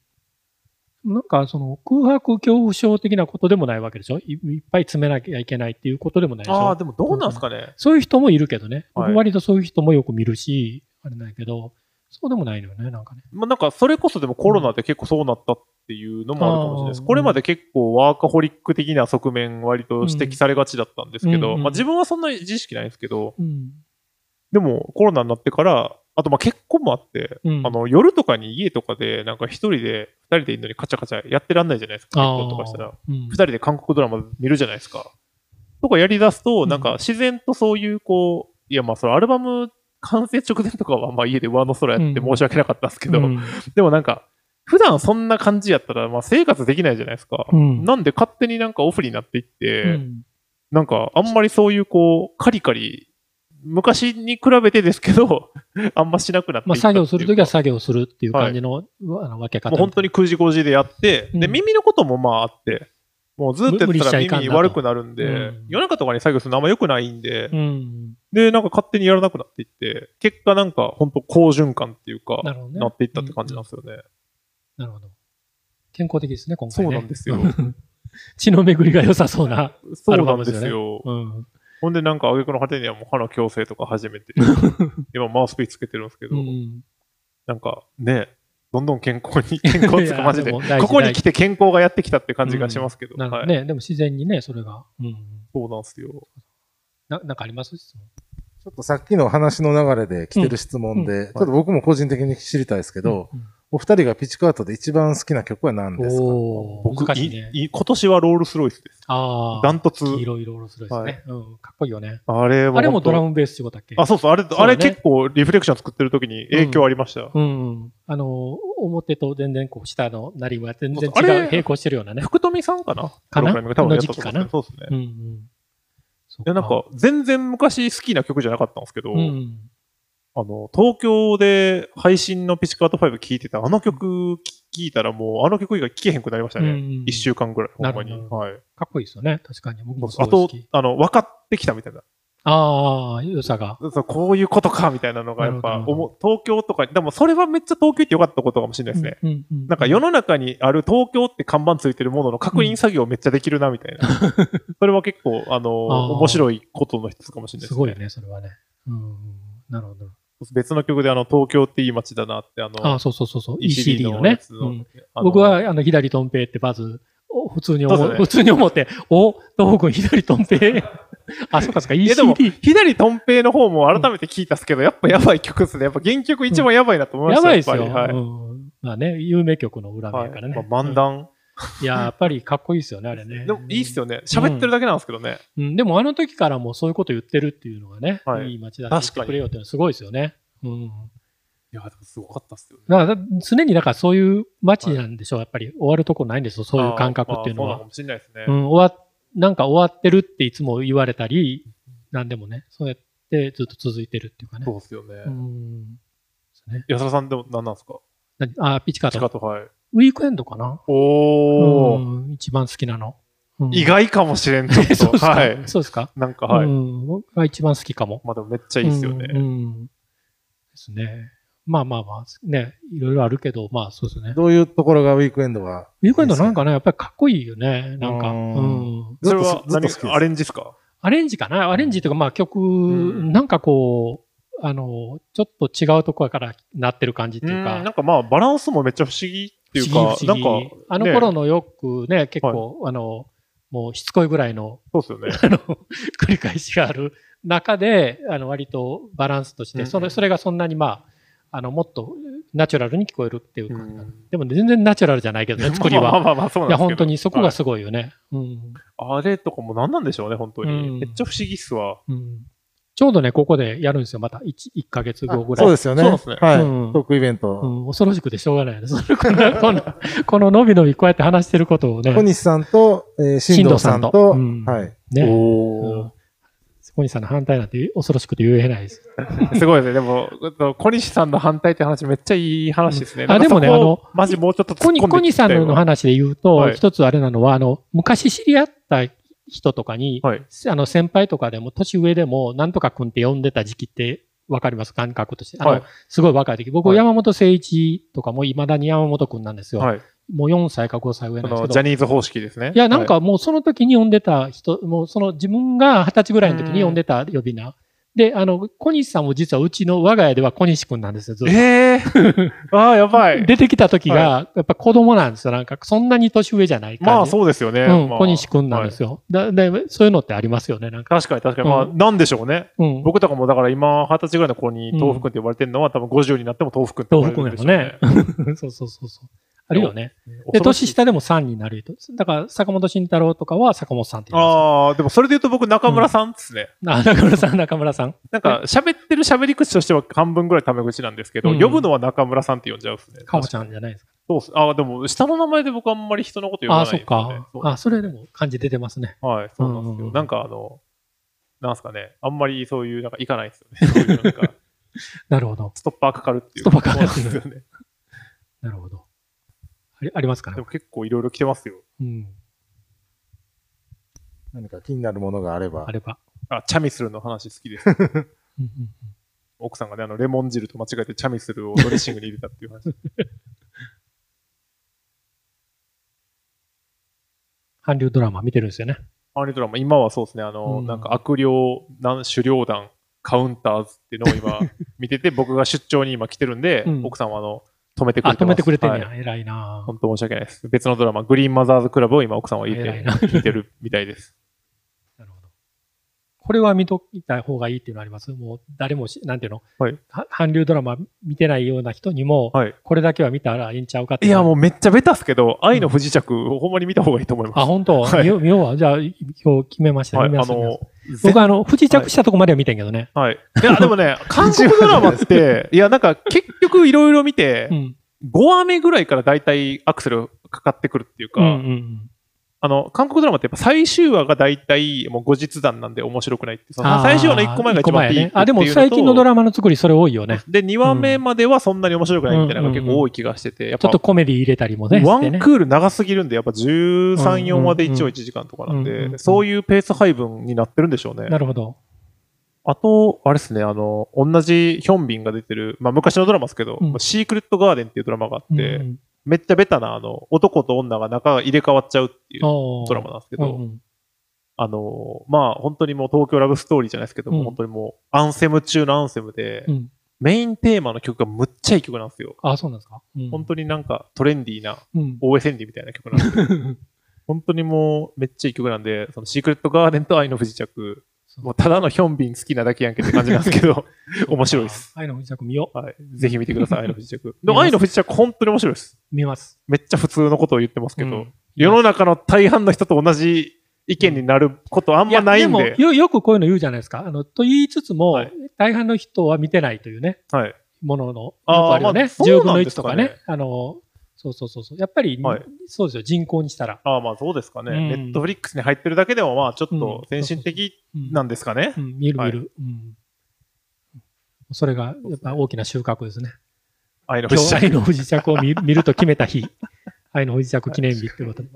B: なんかその空白恐怖症的なことでもないわけでしょ？いいっぱい詰めなきゃいけないっていうことでもないでしょ？
C: ああ、でもどうなんすかね。
B: そういう人もいるけどね。
C: はい
B: 僕割とそういう人もよく見るし、あれなんやけど、そうでもないのよね、なんかね。
C: まあ、なんかそれこそでもコロナで結構そうなったっていうのもあるかもしれないです。
B: あー
C: これまで結構ワーカホリック的な側面割と指摘されがちだったんですけど、
B: うん
C: まあ自分はそんな自意識ないんですけど、
B: うん。
C: でもコロナになってから、あとまあ結婚もあって、
B: うん
C: あの夜とかに家とかでなんか一人で二人でいるのにカチャカチャやってらんないじゃないですか、結婚とかしたら。
B: うん
C: 二人で韓国ドラマ見るじゃないですか。とかやり出すと、
B: うん
C: なんか自然とそういうこう、いやまあそれアルバム完成直前とかはまあ家で上の空やって申し訳なかったんですけど、
B: うん。
C: でもなんか、普段そんな感じやったら、まあ生活できないじゃないですか。
B: うん。
C: なんで勝手になんかオフになっていって、
B: うん。
C: なんかあんまりそういうこう、カリカリ、昔に比べてですけど、[laughs] あんましなくなってい
B: まあ、作業するときは作業するっていう感じの,、あの分け方。
C: もう本当に9時5時でやって、で、
B: うん。
C: 耳のこともまああって、もうずっとやってたら耳悪くなるんで、
B: うん
C: 夜中とかに作業するのあんま良くないんで、
B: うん。
C: で、なんか勝手にやらなくなっていって、結果なんか本当好循環っていうか、
B: なね。
C: なっていったって感じなんですよね。
B: なるほど。健康的ですね、今回ね。
C: そうなんですよ。[laughs]
B: 血の巡りが良さそうな。
C: そうなん
B: アルバムです
C: ですよ。
B: うん。
C: ほんでなんか、挙句の果てにはもう歯の矯正とか始めて、[laughs] 今マウスピースつけてるんですけど、
B: うん
C: なんかね、どんどん健康に、[laughs] 健康つかマジで、ここに来て健康がやってきたって感じがしますけど、はい。
B: なるほどね。でも自然にね、それが。うん。
C: そうなんですよ。
B: ななんかあります質問？
D: ちょっとさっきの話の流れで来てる質問で、
B: うん
D: ちょっと僕も個人的に知りたいですけど、
B: うん
D: お二人がピッチカートで一番好きな曲は何ですか？
C: 僕、
B: 難しいね。
C: いい今年はロールスロイスです。
B: ああ。
C: ダントツ。
B: 黄色いロールスロイスね。うん。かっこいいよね。
C: あれは
B: あれもドラムベース仕事だっけ？
C: あ、そうそう、あれ、
B: ね
C: あれ結構リフレクション作ってる時に影響ありました。
B: うん。あの、表と全然こう下のなりは全然違
C: そうそうあれ？
B: う、並行してるようなね。
C: 福富さんかな？
B: かな？
C: プログラミング多分そうですね。
B: うんうん。
C: いや、なんか、全然昔好きな曲じゃなかったんですけど、
B: うん。
C: あの、東京で配信のピチカート5聴いてたあの曲聴いたらもうあの曲以外聴けへんくなりましたね。
B: うん
C: 一、週間ぐらい、ほんまに。はい。
B: かっこいいですよね。確かに。僕もす
C: あとあの、分かってきたみたいな。
B: ああ、良さが。
C: そうこういうことかみたいなのがやっぱ東京とか、でもそれはめっちゃ東京行ってよかったことかもしれないですね。
B: うんうんうん
C: なんか世の中にある東京って看板ついてるものの確認作業めっちゃできるなみたいな。[laughs] それは結構、あの、面白いことの一つかもしれないですね。
B: すごいよね、それはね。うん。なるほど。
C: 別の曲であの、東京っていい街だなって、あの、
B: ああ、そうそうそうそう。
C: ECD
B: ECD のね僕は、あの、左トンペイってまず、お普通に思う、
C: ね
B: 普通に思って、お、東北左トンペイ？[laughs] あ、そうかそうか、
C: いやでも、
B: ECD。
C: 左トンペイの方も改めて聞いたっすけど、やっぱやばい曲っすね。やっぱ原曲一番やばいなと思いました、
B: やばいですよ。
C: やっぱりはい。
B: うんまあね、有名曲の裏
C: はい
B: 面からね。
C: まあ漫談。
B: いや、やっぱりかっこいいですよね、あれね。
C: でもいいっすよね。喋ってるだけなんですけどね。
B: うん、でもあの時からもうそういうこと言ってるっていうのがね、
C: はい
B: い、い街だって言ってくれよっていうのはすごいですよね。うん。
C: いや、でもすごかったっすよね。
B: だから常にだからそういう街なんでしょう、やっぱり終わるとこないんですよ、そういう感覚っていうのは
C: まあそうか。もしれないですね。
B: うん、終わなんか終わってるっていつも言われたり、なんでもね、そうやってずっと続いてるっていうかね。
C: そうっすよね。
B: うん。ね。
C: 安田さんでも何なんですか？
B: なあ、ピチカート。
C: チカト、はい。
B: ウィークエンドかな？
C: おー。
B: うん、一番好きなの。うん
C: 意外かもしれん、[laughs]
B: そうです
C: と。
B: か、
C: はい。
B: そうですか？
C: なんか、はい。
B: うん、僕が一番好きかも。
C: まあでもめっちゃいいっすよね。
B: うんうんですね。まあまあまあ、ね、いろいろあるけど、まあそうですね。
D: どういうところがウィークエンドが？
B: ウィークエンドなんかね、やっぱりかっこいいよね。なんか、
D: う
B: うんん。
C: それは何アレンジっすか？
B: アレンジかな？アレンジというか、まあ曲、
C: ん
B: なんかこう、あの、ちょっと違うところからなってる感じっていうか、
C: なんかまあバランスもめっちゃ不思議っていうか、なんか、
B: あの
C: ね
B: 頃のよくね、結構、あの、もうしつこいぐらいの、
C: そうっすよね。[laughs]
B: あの、繰り返しがある中で、あの、割とバランスとして、
C: うん
B: それ、それがそんなにまあ、あの、もっとナチュラルに聞こえるっていうか、
C: うん
B: でも全然ナチュラルじゃないけどね、作りは。
C: まあまあまあそう
B: いや、
C: なんですけど。
B: 本当にそこが
C: はい
B: すごいよね。うん。
C: あれとかも何なんでしょうね、本当に。
B: うん
C: めっちゃ不思議っすわ。
B: うん。ちょうどね、ここでやるんですよ、また1、一ヶ月後ぐらい。
D: そうですよね。
C: そうですね
D: はい。
B: うん
D: トークイベント。
B: うん、恐ろしくてしょうがないよね。それこの、この、こののびのびこうやって話してることをね、
D: 小西さんと、えー、新藤さんと、
B: んとうん
D: はい。
B: ね、
C: お
B: うん小西さんの反対なんて恐ろしくて言えないです。[laughs]
C: すごいですね。でも、小西さんの反対って話めっちゃいい話ですね。
B: うんあでもねあの
C: マジもうちょっと突っ
B: 小西さんの話で言うと、
C: はい
B: 一つあれなのは、あの、昔知り合った人とかに、
C: はい。
B: あの、先輩とかでも、年上でも、なんとか君って呼んでた時期ってわかります、感覚として。あの、
C: はい
B: すごい若い時。僕、
C: はい
B: 山本誠一とかも未だに山本くんなんですよ。
C: はい。
B: もう4歳か5歳上
C: そ
B: なんですけど。
C: のジャニーズ方式ですね。
B: いや、なん
C: は
B: かもうその時に呼んでた人、もうその自分が二十歳ぐらいの時に呼んでた呼び名。で、あの、小西さんも実はうちの我が家では小西くんなんですよ、ずっと。
C: ええー、[laughs] ああ、やばい。
B: 出てきた時が、やっぱ子供なんですよ。なんか、そんなに年上じゃない感じ。
C: まあそうですよね。
B: うん、
C: まあ
B: 小西くんなんですよ。だでそういうのってありますよね、なんか。
C: 確かに確かに。まあ、
B: う
C: なんでしょうね。
B: うん。
C: 僕とかもだから今、二十歳ぐらいの子に豆腐くんって呼ばれてるのは、多分50になっても豆腐くんって呼ばれるんでしょうね。[laughs]
B: そうそうそうそう。あるよね。で、年下でも3になる人。だから、坂本慎太郎とかは坂本さんって言いま
C: ああ、でもそれで言うと僕中村さんですね。
B: す。あ、中村さん、中村さん。
C: なんか喋ってる喋り口としては半分ぐらいタメ口なんですけど、
B: うん
C: 呼ぶのは中村さんって呼んじゃうっすね。
B: かおちゃんじゃないですか。
C: そうっす。ああ、でも下の名前で僕あんまり人のこと呼ば
B: ああ、
C: ないですよね。
B: そっか。あ、それでも感じ出てますね。
C: はい、そうなんですよ。
B: うんうんうん
C: なんかあの、なんすかね、あんまりそういう、なんかいかないですよね。[laughs] な
B: るほど。
C: ストッパーかかるっていう。
B: ストッパーかかる
C: んですよね。
B: なるほど。ありありますかね？
C: でも。結構いろいろ来てますよ。
B: うん。
D: 何か気になるものがあれば
B: あ。れば。
C: あ、チャミスルの話好きです。[laughs] 奥さんがね、あの、レモン汁と間違えてチャミスルをドレッシングに入れたっていう話。[laughs]
B: 韓流ドラマ見てるんですよね。
C: アーニードラマ、今はそうですね、あの、
B: うん
C: なんか悪霊、なん狩猟団、カウンターズっていうのを今見てて、僕が出張に今来てるんで、
B: うん
C: 奥さんはあの、止めてく
B: あ、
C: れてます。
B: 止めてくれてんね
C: はい
B: いな
C: 本当申し訳ないです。別のドラマ、グリーンマザーズクラブを今奥さんは言って
B: い
C: てるみたいです。
B: これは見といた方がいいっていうのあります？もう誰もし、なんていうの、
C: はい
B: は韓流ドラマ見てないような人にも、
C: はい。
B: これだけは見たらいいんちゃうかって
C: いや、も
B: う。
C: うめっちゃベタっすけど、愛の不時着をほんまに見た方がいいと思います。
B: あ、本当、
C: はい
B: 見よう見ようわ。じゃあ、今日決めました。
C: はい、
B: 見
C: あの、
B: 僕はあの、不時着したとこまでは見てんけどね。
C: はい。いや、でもね、[laughs] 韓国ドラマって、いや、なんか結局いろいろ見て
B: う、ん。
C: 5話目ぐらいから大体アクセルかかってくるっていうか、
B: うんうんうん。
C: あの、韓国ドラマってやっぱ最終話が大体もう後日談なんで面白くないって最終話の1個前が一番ピークっていうのと
B: あ、でも最近のドラマの作りそれ多いよね。
C: で、2話目まではそんなに面白くないみたいなのが結構多い気がしてて、やっぱ
B: ちょっとコメディ入れたりもね。
C: ワンクール長すぎるんで、やっぱ13、4話で一応1時間とかなんで、そういうペース配分になってるんでしょうね
B: な。るほど。
C: あと、あれですね、あの、同じヒョンビンが出てる、まあ昔のドラマですけど、
B: うん
C: シークレットガーデンっていうドラマがあって、
B: うんうん
C: めっちゃベタな、あの、男と女が仲が入れ替わっちゃうっていうドラマなんですけど、
B: うんうん
C: あの、まあ本当にもう東京ラブストーリーじゃないですけども、
B: うん
C: 本当にもうアンセム中のアンセムで、
B: うん
C: メインテーマの曲がむっちゃいい曲なんですよ。
B: あ、そうなんですか？うん
C: 本当になんかトレンディーな
B: うん。
C: OS ンディみたいな曲なんですよ。[laughs] 本当にもうめっちゃいい曲なんで、そのシークレットガーデンと愛の不時着、もうただのヒョンビン好きなだけやんけって感じなんですけど、[laughs] 面白いです。
B: 愛の不時着見よ
C: はい。ぜひ見てください、[laughs] 愛の不時着。でも愛の不時着本当に面白いです。
B: う。見ます。
C: めっちゃ普通のことを言ってますけど、
B: うん
C: 世の中の大半の人と同じ意見になることあんまないんで。
B: やもよ、よくこういうの言うじゃないですか。あの、と言いつつも、
C: はい
B: 大半の人は見てないというね、
C: はい。
B: ものの、よく
C: あ
B: ね。
C: まあそう
B: 10分の1
C: なんですかね
B: とかね。あの、そうそうそうそう。やっぱり、
C: はい
B: そうですよ、人口にしたら。
C: ああ、まあそうですかね。
B: うん
C: ネットフリックスに入ってるだけでも、まあちょっ
B: うん
C: と先進的
B: うん
C: なんですかね。
B: うん、見る見る。うんそれが、やっぱ大きな収穫ですね。
C: 愛の不時着。
B: 愛の不時着を見 [laughs] 見ると決めた日。愛の不時着記念日ってことで。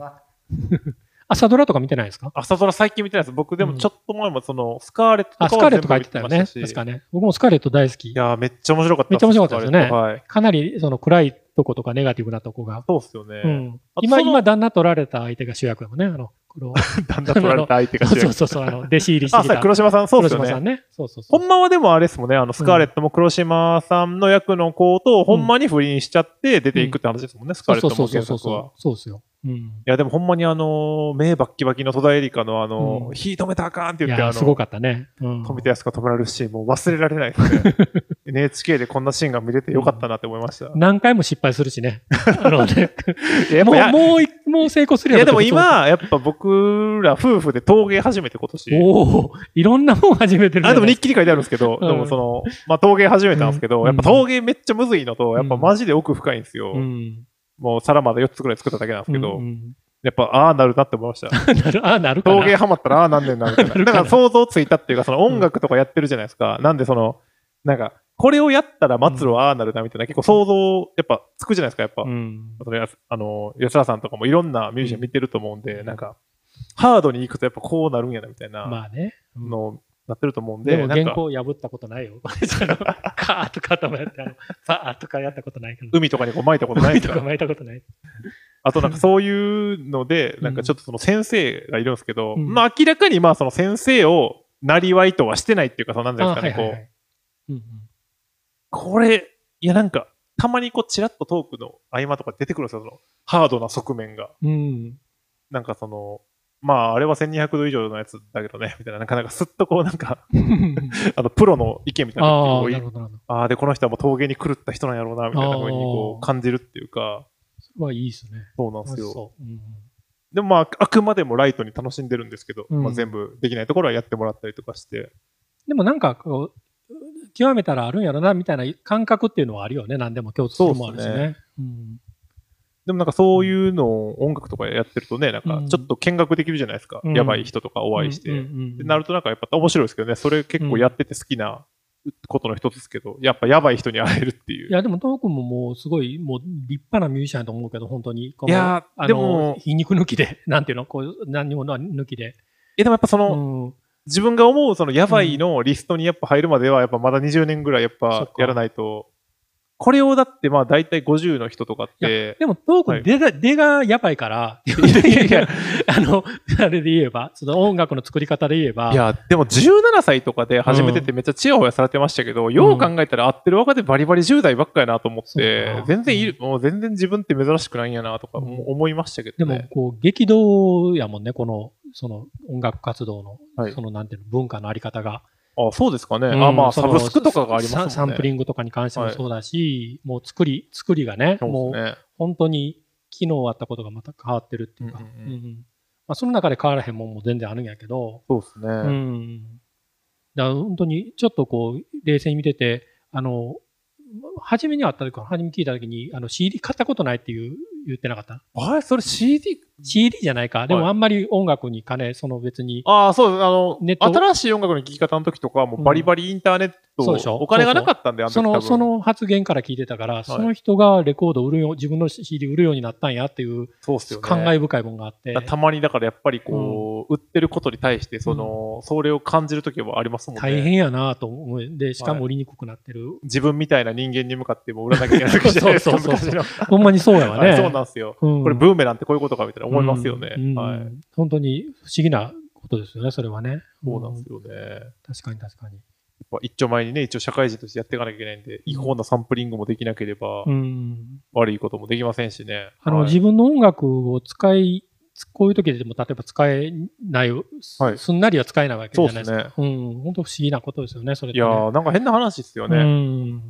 B: 朝ドラとか見てないですか？
C: 朝ドラ最近見てないです。僕でもちょっと前もその、スカーレットとか
B: あ、
C: は
B: スカーレット書いてたよね。確かね。僕もスカーレット大好き
C: い。やーめっちゃ面白かった
B: めっちゃ面白かったですよね
C: はい。
B: かなりその暗いとことかネガティブなとこが。
C: そうっすよね。
B: うん、今、今、旦那取られた相手が主役だもんね。あの、黒。
C: だんだん取られた相手が主役
B: そうそうそう、あの、[laughs] 弟子入りしてた。
C: 黒島さん、そうっすよね。
B: 黒島さんね。そうそうそう。
C: ほんまはでもあれですもんね、あの、スカーレットも黒島さんの役の子と、ほんまに不倫しちゃって出ていくって話ですもんね、スカーレットも原
B: そうそう
C: 作は。
B: そうそうですよ。うん。
C: いや、でもほんまにあの、目バッキバキの戸田恵梨香のあの、
B: うん
C: 火止めたらあかんって
B: い
C: 言って、あ
B: や、すご
C: の、
B: かったね。うん。
C: 富田康が止められるシーン、もう忘れられないですね。[laughs] NHK でこんなシーンが見れてよかったなって思いました。
B: 何回も失敗するしね。[laughs] あのね。もう、もうい、もう成功するやろ
C: いやでも、今、やっぱ僕ら夫婦で陶芸始めて今年。
B: おおいろんなもん始めてる
C: あ、でも日記に書いてあるんですけど、
B: うん
C: でもその、まあ陶芸始めたんですけど、
B: うん
C: やっぱ陶芸めっちゃむずいのと、やっぱマジで奥深いんですよ。
B: うん。
C: もう皿まだ4つぐらい作っただけなんですけど、
B: うんうん
C: やっぱ、ああなるなって思いました。[laughs]
B: なる、あ、なるかな。
C: 陶芸ハマったらああなんねんな、みたいな。だから想像ついたっていうか、その音楽とかやってるじゃないですか。なんでその、なんか、これをやったら末路はああなるな、みたいな、結構想像、やっぱつくじゃないですか、やっぱ。
B: うん。
C: あの、吉田さんとかもいろんなミュージシャン見てると思うんで、なんか、ハードに行くとやっぱこうなるんやな、みたいな
B: まあね。うん
C: のをなってると思うんで、
B: でも
C: なんか
B: 原稿破ったことないよ。[laughs] カーとかともやって、あの、バーとかやったことないけど。
C: 海とかにこう巻いたことない
B: 海とか巻いたことない。
C: あとなんかそういうので、
B: うん
C: なんかちょっとその先生がいるんですけど、
B: うん
C: まあ明らかにまあその先生をなりわいとはしてないっていうか、そのなんですかね、こう、
B: い。うんうん
C: これ、いやなんか、たまにこうチラッとトークの合間とか出てくるんですよ、そのハードな側面が。
B: うん。
C: なんかその、まああれは1200度以上のやつだけどね、[laughs] みたいな、なんかなんかすっとこうなんか、[laughs] あのプロの意見みたいなの
B: ああ。
C: ああ、で、この人はもう陶芸に狂った人なんやろうな、みたいな風にこう感じるっていうか、
B: それはいいですね。
C: そうなんですよ。
B: う。うん
C: でもまあ、あくまでもライトに楽しんでるんですけど、
B: うん
C: まあ、全部できないところはやってもらったりとかして、
B: でもなんかこう、極めたらあるんやろな、みたいな感覚っていうのはあるよね。何でも共通もあるし
C: そうっす
B: ね。うん
C: でもなんかそういうのを音楽とかやってるとね、なんかちょっと見学できるじゃないですか。
B: うん
C: やばい人とかお会いして。
B: うん
C: でなるとなんかやっぱ面白いですけどね、それ結構やってて好きなことの一つですけど、やっぱやばい人に会えるっていう。
B: いや、でも、トークももう、すごい、もう、立派なミュージシャンやと思うけど、本当に。
C: いやでも
B: 皮肉抜きで、[laughs] なんていうの、こう、何にも抜きで。
C: え、でもやっぱその、
B: うん。
C: 自分が思うそのやばいのリストにやっぱ入るまでは、やっぱまだ20年ぐらいやっぱやらないと、これをだってまあ大体50の人とかって、
B: でも、トーク出が、出がやばいから、い
C: やいや [laughs]
B: あの、あれで言えば、その音楽の作り方で言えば、
C: いや、でも17歳とかで始めててめっちゃチヤホヤされてましたけど、よう考えたら合ってる若手バリバリ10代ばっかやなと思って
B: か、
C: 全然いる、もう全然自分って珍しくないんやなとか思思いましたけ
B: でも
C: どね。、
B: こう、激動やもんね、この、その音楽活動の、
C: はい。
B: その、なんていうの、文化のあり方が。
C: あ、そうですかね。
B: うん
C: あ、まあ、サブスクとかがありますもんね。
B: ササンプリングとかに関してもそうだし、もう作り、作りがね、
C: そう
B: もう。本当に昨日あったことがまた変わってるっていうか、
C: うんうんうん
B: うんまあ、その中で変わらへんもんも全然あるんやけど、
C: そうですね。
B: うん。だ本当にちょっとこう、冷静に見てて、あの、初めに会った時か、初めに聞いた時に、あの CD 買ったことないっていう言ってなかった？
C: あれ？それ CD?
B: ?CD じゃないか。で
C: はい
B: もあんまり音楽に金、その別に、
C: ああ、そうです。あの
B: ネッ、ト
C: 新しい音楽の聴き方の時とかはもうバリバリインターネット、
B: そうでしょ？
C: お金がなかったんで、あの時
B: その、
C: 多分
B: その発言から聞いてたから、その人がレコード売るよう、自分の CD 売るようになったんやっていう
C: そうっすよね。
B: 感慨深いもんがあって。
C: たまにだからやっぱりこう、売ってることに対して、その、それを感じるときはありますもんね。
B: 大変やなと思う。で、しかも売りにくくなってる。
C: 自分みたいな人間に向かっても売らなきゃいけない時じゃないですか、[laughs]
B: そうそうそう。ほんまにそうやわね。[laughs]
C: なんですよ。
B: うん
C: これブーメランってこういうことかみたいな思いますよね。
B: うん
C: はい。
B: うん本当に不思議なことですよね、それはね。
C: そうなんです
B: よ。
C: よね。
B: 確かに確かに。
C: ぱ一丁前にね、一応社会人としてやっていかなきゃいけないんで、違法なサンプリングもできなければ、
B: うん。
C: 悪いこともできませんしね。
B: あの、
C: はい
B: 自分の音楽を使い、こういう時でも例えば使えない、
C: はい
B: すんなりは使えないわけじゃないですか。
C: そうです
B: うん。本当不思議なことですよね、それってね、
C: いやー、なんか変な話ですよね。
B: うん。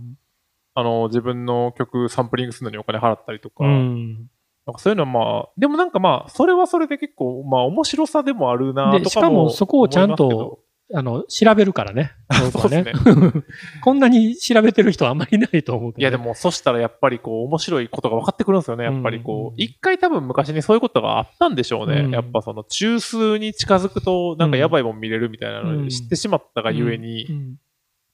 C: あの、自分の曲サンプリングするのにお金払ったりとか、
B: うん。
C: なんかそういうのはまあ、でもなんかまあ、それはそれで結構、まあ面白さでもあるなとか
B: しかもそこをちゃんとあの、調べるからね。
C: そうですね。[laughs]
B: こんなに調べてる人はあんまりいないと思うけど、
C: けど。いやでも、そしたらやっぱりこう、面白いことが分かってくるんですよね。やっぱり
B: うん
C: こう、一回多分昔にそういうことがあったんでしょうね。
B: うん
C: やっぱその中枢に近づくと、なんかやばいもん見れるみたいなの
B: うん
C: を知ってしまったがゆえに、
B: うん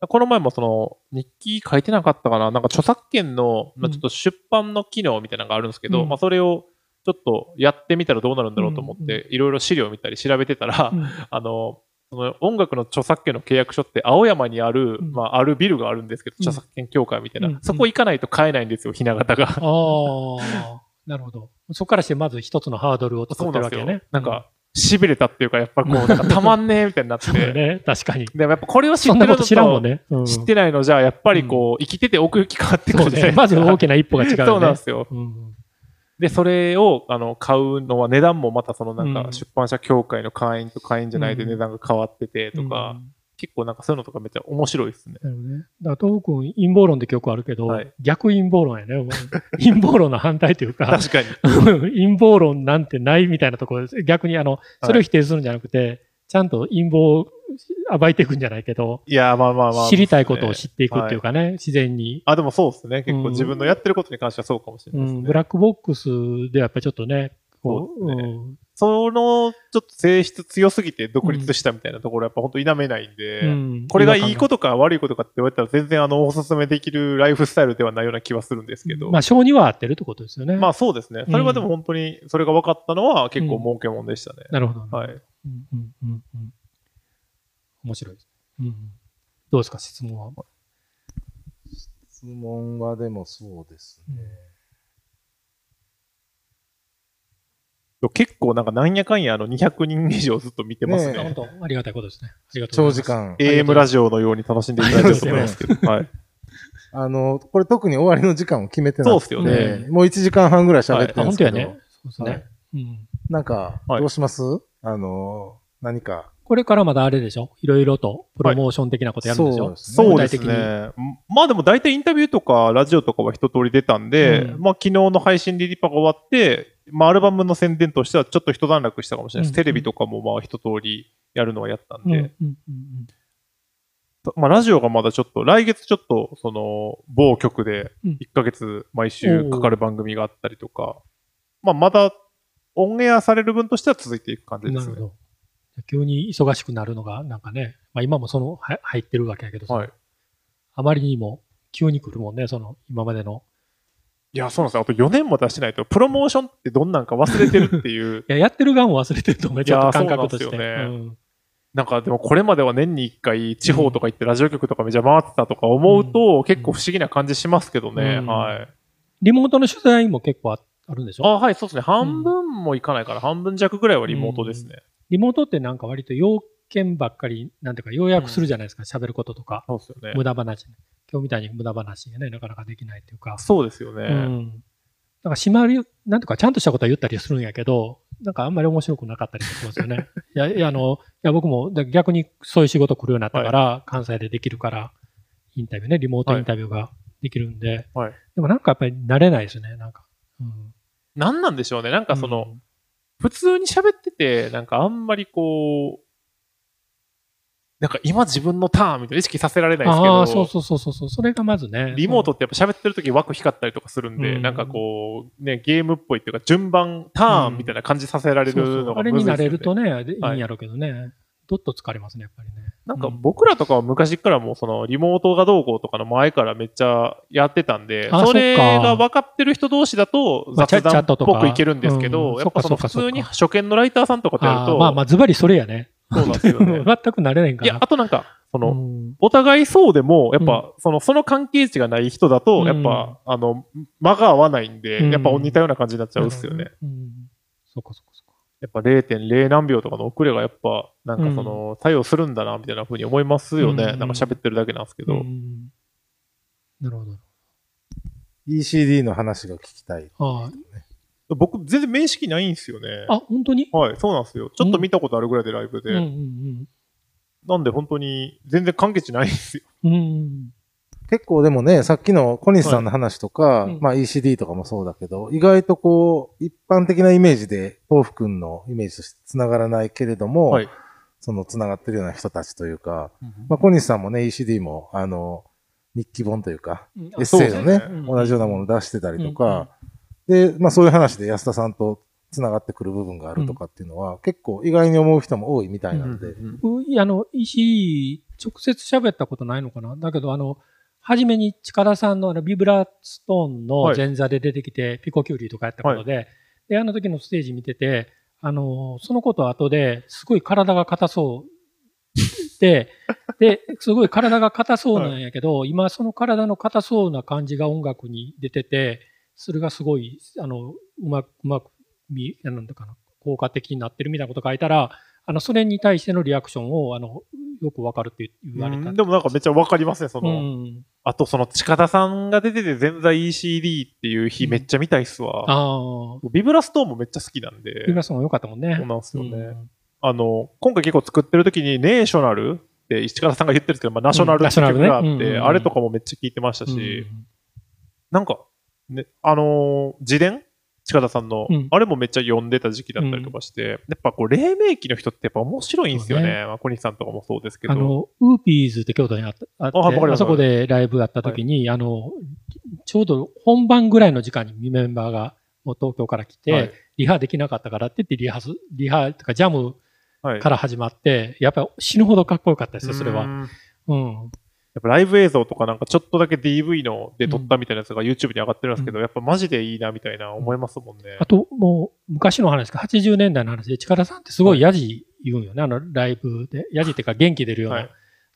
C: この前もその、日記書いてなかったかな？なんか著作権の、まあ、
B: うん
C: ちょっと出版の機能みたいなのがあるんですけど、
B: うん。
C: まあそれをちょっとやってみたらどうなるんだろうと思って、いろいろ資料見たり調べてたら、
B: うん。
C: あの、その音楽の著作権の契約書って青山にある、
B: うん。
C: まあ、あるビルがあるんですけど、
B: うん。
C: 著作権協会みたいな、
B: うん。
C: そこ行かないと買えないんですよ、ひな形が。
B: ああ、なるほど。そこからしてまず一つのハードルを作ってるわけよね。
C: なんか、痺れたっていうか、やっぱこう、なんかたまんねえみたいになって。
B: ね。確かに。
C: でもやっぱこれを知ってるのと
B: 知らんもんね。うん
C: 知ってないのじゃ、やっぱりこう、生きてて奥行き変わってく
B: そうね。
C: るじゃないですか。
B: まず大きな一歩が違うよね。
C: そうなんですよ。
B: うん
C: で、それを、あの、買うのは値段もまたそのなんか、
B: うん
C: 出版社協会の会員と会員じゃないで
B: うん
C: 値段が変わっててとか、
B: うん
C: 結構なんかそういうのとかめっちゃ面白いですね。
B: なるほどね。だから東北君陰謀論って曲あるけど、
C: はい
B: 逆陰謀論やね。[laughs] 陰謀論の反対というか、
C: 確かに。[laughs]
B: 陰謀論なんてないみたいなところです。逆にあの、それを否定するんじゃなくて、ちゃんと陰謀を暴いていくんじゃないけど、
C: いや、まあまあまあ。
B: 知りたいことを知
C: っ
B: っていくっていうかね、自然に。
C: あ、でもそうですね。結
B: うん
C: 構自分のやってることに関してはそうかもしれ
B: うん、
C: ないですね。
B: ブラックボックスではやっぱりちょっとね、こう、
C: そうですね
B: うん
C: その、ちょっと性質強すぎて独立したみたいなところやっぱ本当否めないんで、
B: うん
C: これがいいことか悪いことかって言われたら全然あの、おすすめできるライフスタイルではないような気はするんですけど。
B: まあ、性には合ってるってことですよね。
C: まあそうですね。それはでも本当に、それが分かったのは結構儲けもんでしたね。
B: なるほど、ね。
C: はい。
B: うんうんうんうん。面白いです。うん。どうですか、質問は？
D: 質問はでもそうですね。
C: 結構なんかなんやかんやあの200人以上ずっと見てます
D: ね
C: ね。
B: 本当、ありがたいことですね。ありがとうご
D: 長
B: ざいます。
D: 時間。
C: AM ラジオのように楽しんでいただいてると思いますけど。はい。
D: あの、これ特に終わりの時間を決めてなくて、
C: そうっすよ
B: ね
D: もう1時間半ぐらい喋って
B: あ、本
D: るんですけど、
B: 当やね。そうです
D: はい
B: ね。うん。
D: なんか、
C: はい
D: どうします、あの、何か。
B: これからまだあれでしょ？いろいろとプロモーション的なことやるんでしょ、
D: そうですね
C: そうです
B: 具体
C: ね。まあでも大体インタビューとかラジオとかは一通り出たんで、
B: うん
C: まあ昨日の配信リリパが終わって、まあアルバムの宣伝としてはちょっと一段落したかもしれないです。
B: うん
C: テレビとかもまあ一通りやるのはやったん
B: うん。うん
C: で、
B: うんうん
C: まあラジオがまだちょっと、来月ちょっとその某局で
B: うん
C: 1ヶ月毎週かかる番組があったりとか、まあまだオンエアされる分としては続いていく感じですね。
B: 急に忙しくなるのが、なんかね、まあ、今もそのは入ってるわけやけどさ、
C: はい。
B: あまりにも急に来るもんね、その今までの。
C: いや、そうなんですよ。あと4年も出してないと、プロモーションってどんなんか忘れてるっていう。[laughs]
B: いや、やってる側も忘れてると思う、ちょっと感覚として。
C: そうなんですよね
B: うん
C: なんかでもこれまでは年に1回地方とか行ってラジオ局とかめちゃ回ってたとか思うと結構不思議な感じしますけどね。
B: うん
C: はい。
B: リモートの取材も結構ああるんでしょ？
C: あ、はい、そうですね。半分もいかないから、半分弱ぐらいはリモートですね。
B: リモートってなんか割と要件ばっかり、なんていうか、要約するじゃないですか、喋、ることとか。
C: そうですよね。
B: 無駄話。今日みたいに無駄話がね、なかなかできないっていうか。
C: そうですよね。
B: うん。なんか締まり、なんとかちゃんとしたことは言ったりするんやけど、なんかあんまり面白くなかったりしますよね。[laughs] いや、いや、あの、いや、僕もだ逆にそういう仕事来るようになったから、関西でできるから、インタビューね、リモートインタビューができるんで、
C: はい
B: でもなんかやっぱり慣れないですね、なんか。うん。
C: 何なんでしょうね。なんかその、
B: うん
C: 普通に喋ってて、なんかあんまりこう、なんか今自分のターンみたいな意識させられないですけ
B: ああ、そう
C: ど、
B: そうそうそうそう、それがまずね。
C: リモートってやっぱ喋ってる時枠光ったりとかするんで、
B: うん。
C: なんかこう、ね、ゲームっぽいっていうか、順番、ターンみたいな感じさせられるのが
B: あれになれると
C: ね。
B: い。いんやろうけどね、どっと疲れますね、やっぱりね。
C: なんか僕らとかは昔からもうそのリモートがどうこうとかの前からめっちゃやってたんで、
B: あ
C: それが分かってる人同士だと雑談っぽくいけるんですけ
B: う
C: ど、
B: ん。
C: やっぱその普通に初見のライターさんとかとやると、
B: まあまあ、ズバリそれやね。
C: そうなんですよね。[laughs]
B: 全く慣れないんかな。
C: いや、あとなんか、その、
B: うん
C: お互いそうでも、やっぱ、その、その関係値がない人だと、
B: うん
C: やっぱ、あの、間が合わないんで、
B: うん
C: やっぱ似たような感じになっちゃうっすよね。。
B: うん。そっかそっかそっか。
C: やっぱ0.0何秒とかの遅れがやっぱ、なんかその、作用するんだな、みたいな風に思いますよね。
B: うん
C: なんか喋ってるだけなんですけど。
B: うんなるほど。
D: ECD の話が聞きたい。
B: あ
C: 僕、全然面識ないんですよね。
B: あ、あ、本当に？
C: はい、そうなんですよ。ちょっと見たことあるぐらいでライブで。
B: うんうん
C: なんで本当に、全然関係値ないんですよ。
D: 結構でもね、さっきの小西さんの話とか、まあ ECD とかもそうだけど、意外とこう、一般的なイメージで、豆腐くんのイメージとして繋がらないけれども、
C: はい。
D: その繋がってるような人たちというか、まあ小西さんもね、ECD も、あの、日記本というか、
B: うん。
D: エッセイのね、同じようなものを出してたりとか、で、まあそういう話で安田さんと繋がってくる部分があるとかっていうのは、結構意外に思う人も多いみたいなんで、
B: ういやあの、石、直接喋ったことないのかな？だけど、あの、初めに近田さんのあのビブラストーンの
C: はい。
B: 前座で出てきて、ピコキュウリとかやったことで、で、あの時のステージ見てて、あの、そのこと後ですごい体が硬そうで、[laughs] で、すごい体が硬そうなんやけど、今その体の硬そうな感じが音楽に出てて、それがすごい、あの、うまく、うまく、みなんだかな、効果的になってるみたいなこと書いたら、あの、それに対してのリアクションを、あの、よくわかるって言われた。
C: うんでもなんかめっちゃわかりますね、その、
B: うん。
C: あとその近田さんが出てて全在 ECD っていう日
B: うん
C: めっちゃ見たいっすわ。
B: ああ。
C: ビブラストーンもめっちゃ好きなんで。
B: ビブラストーンも良かったもんね。
C: そうなんですよね
B: うん
C: あの、今回結構作ってる時にネーショナルって石川さんが言ってるんですけど、まあ、ナショナルって曲があって、あれとかもめっちゃ聞いてましたし、なんか、ね、あのー自伝？近田さんの、
B: うん。
C: あれもめっちゃ読んでた時期だったりとかして、やっぱこう、黎明期の人ってやっぱ面白いんですよね。
B: ね。
C: まあ、小西さんとかもそうですけど。
B: あの、ウーピーズって京都にあったあ
C: あわかります
B: あそこでライブやった時に、あの、ちょうど本番ぐらいの時間にメンバーがもう東京から来て、
C: はい。
B: リハできなかったからって言ってリハス、リハとかジャム
C: はい。
B: から始まって、やっぱり死ぬほどかっこよかったですよ、それは。
C: うん。
B: うん。
C: やっぱライブ映像とかなんかちょっとだけ DV ので撮ったみたいなやつが YouTube に上がってるんですけど、やっぱマジでいいなみたいな思いますもんね。
B: あと、もう、昔の話か、80年代の話で、力さんってすごいヤジ言うんよね、あの、ライブで。ヤジっていうか元気出るような。
C: はい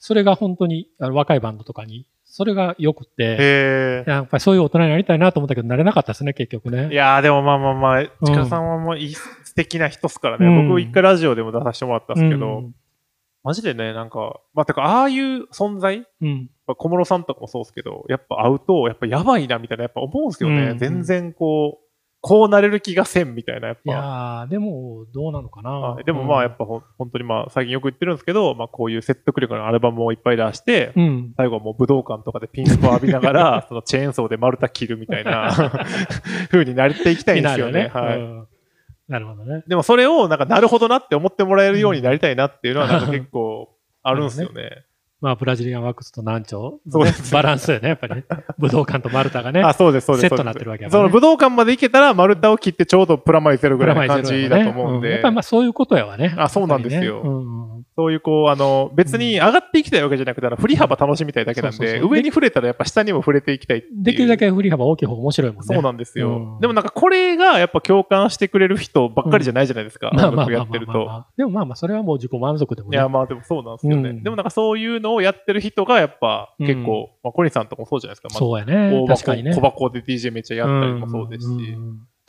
B: それが本当にあの若いバンドとかに、それが良くて、
C: へ
B: やっぱりそういう大人になりたいなと思ったけど、なれなかったですね、結局
C: え。い
B: ね。
C: やーでもまあまあまあ、ちかさんはもういい素敵な人っすからね。
B: うん
C: 僕一回ラジオでも出させてもらったんですけど、
B: うん
C: マジでね、なんか、まあ、てか、ああいう存在
B: うん。
C: まあ小室さんとかもそうですけど、やっぱ会うと、やっぱやばいなみたいな、やっぱ思うんですよね。
B: うん
C: 全然こう、こうなれる気がせんみたいな、やっ
B: い
C: ぱ。
B: やー、でも、どうなのかな
C: はい。でもまあ、やっぱほん本当にまあ、最近よく言ってるんですけど、まあ、こういう説得力のアルバムをいっぱい出して、
B: うん。
C: 最後はもう武道館とかでピンスポ浴びながら、[laughs] そのチェーンソーで丸太切るみたいな [laughs] 風になっていきたいんですよね。はい。
B: うんなるほどね。
C: でもそれをなんかなるほどなって思ってもらえるようになりたいなっていうのはなんか結構あるんですよね。
B: まあ、ブラジリアンワックスと南朝、
C: ね
B: バランスだよね、やっぱりね。[laughs] 武道館とマルタがね。
C: あ、そうです、そうです。
B: セットになってるわけや
C: そ
B: もんね
C: の武道館まで行けたら丸太を切ってちょうどプラマイゼロぐらいの感じだと思うんで
B: やっぱりま。あそういうことやわね。
C: あそうなんですよそういうこう、あの、別に上がっていきたいわけじゃなくて、振り幅楽しみたいだけなんで、
B: そうそうそう
C: 上に触れたらやっぱ下にも触れていきたい。
B: できるだけ振り幅大きい方が面白いもんね。
C: そうなんですよ。
B: うん
C: でもなんかこれがやっぱ共感してくれる人ばっかりじゃないじゃないですか。
B: まあ
C: 音
B: まあまあまあ
C: 楽やってると。
B: でもまあまあ、それはもう自己満足でもね。
C: いや、まあでもそうなんですよね。
B: うん
C: でもなんかそういうのをやってる人がやっぱ
B: うん
C: 結構、まあコニーさんとかもそうじゃないですか。まあ
B: そうやね確かにね。
C: 小箱で DJ めっちゃやったりもそうですし、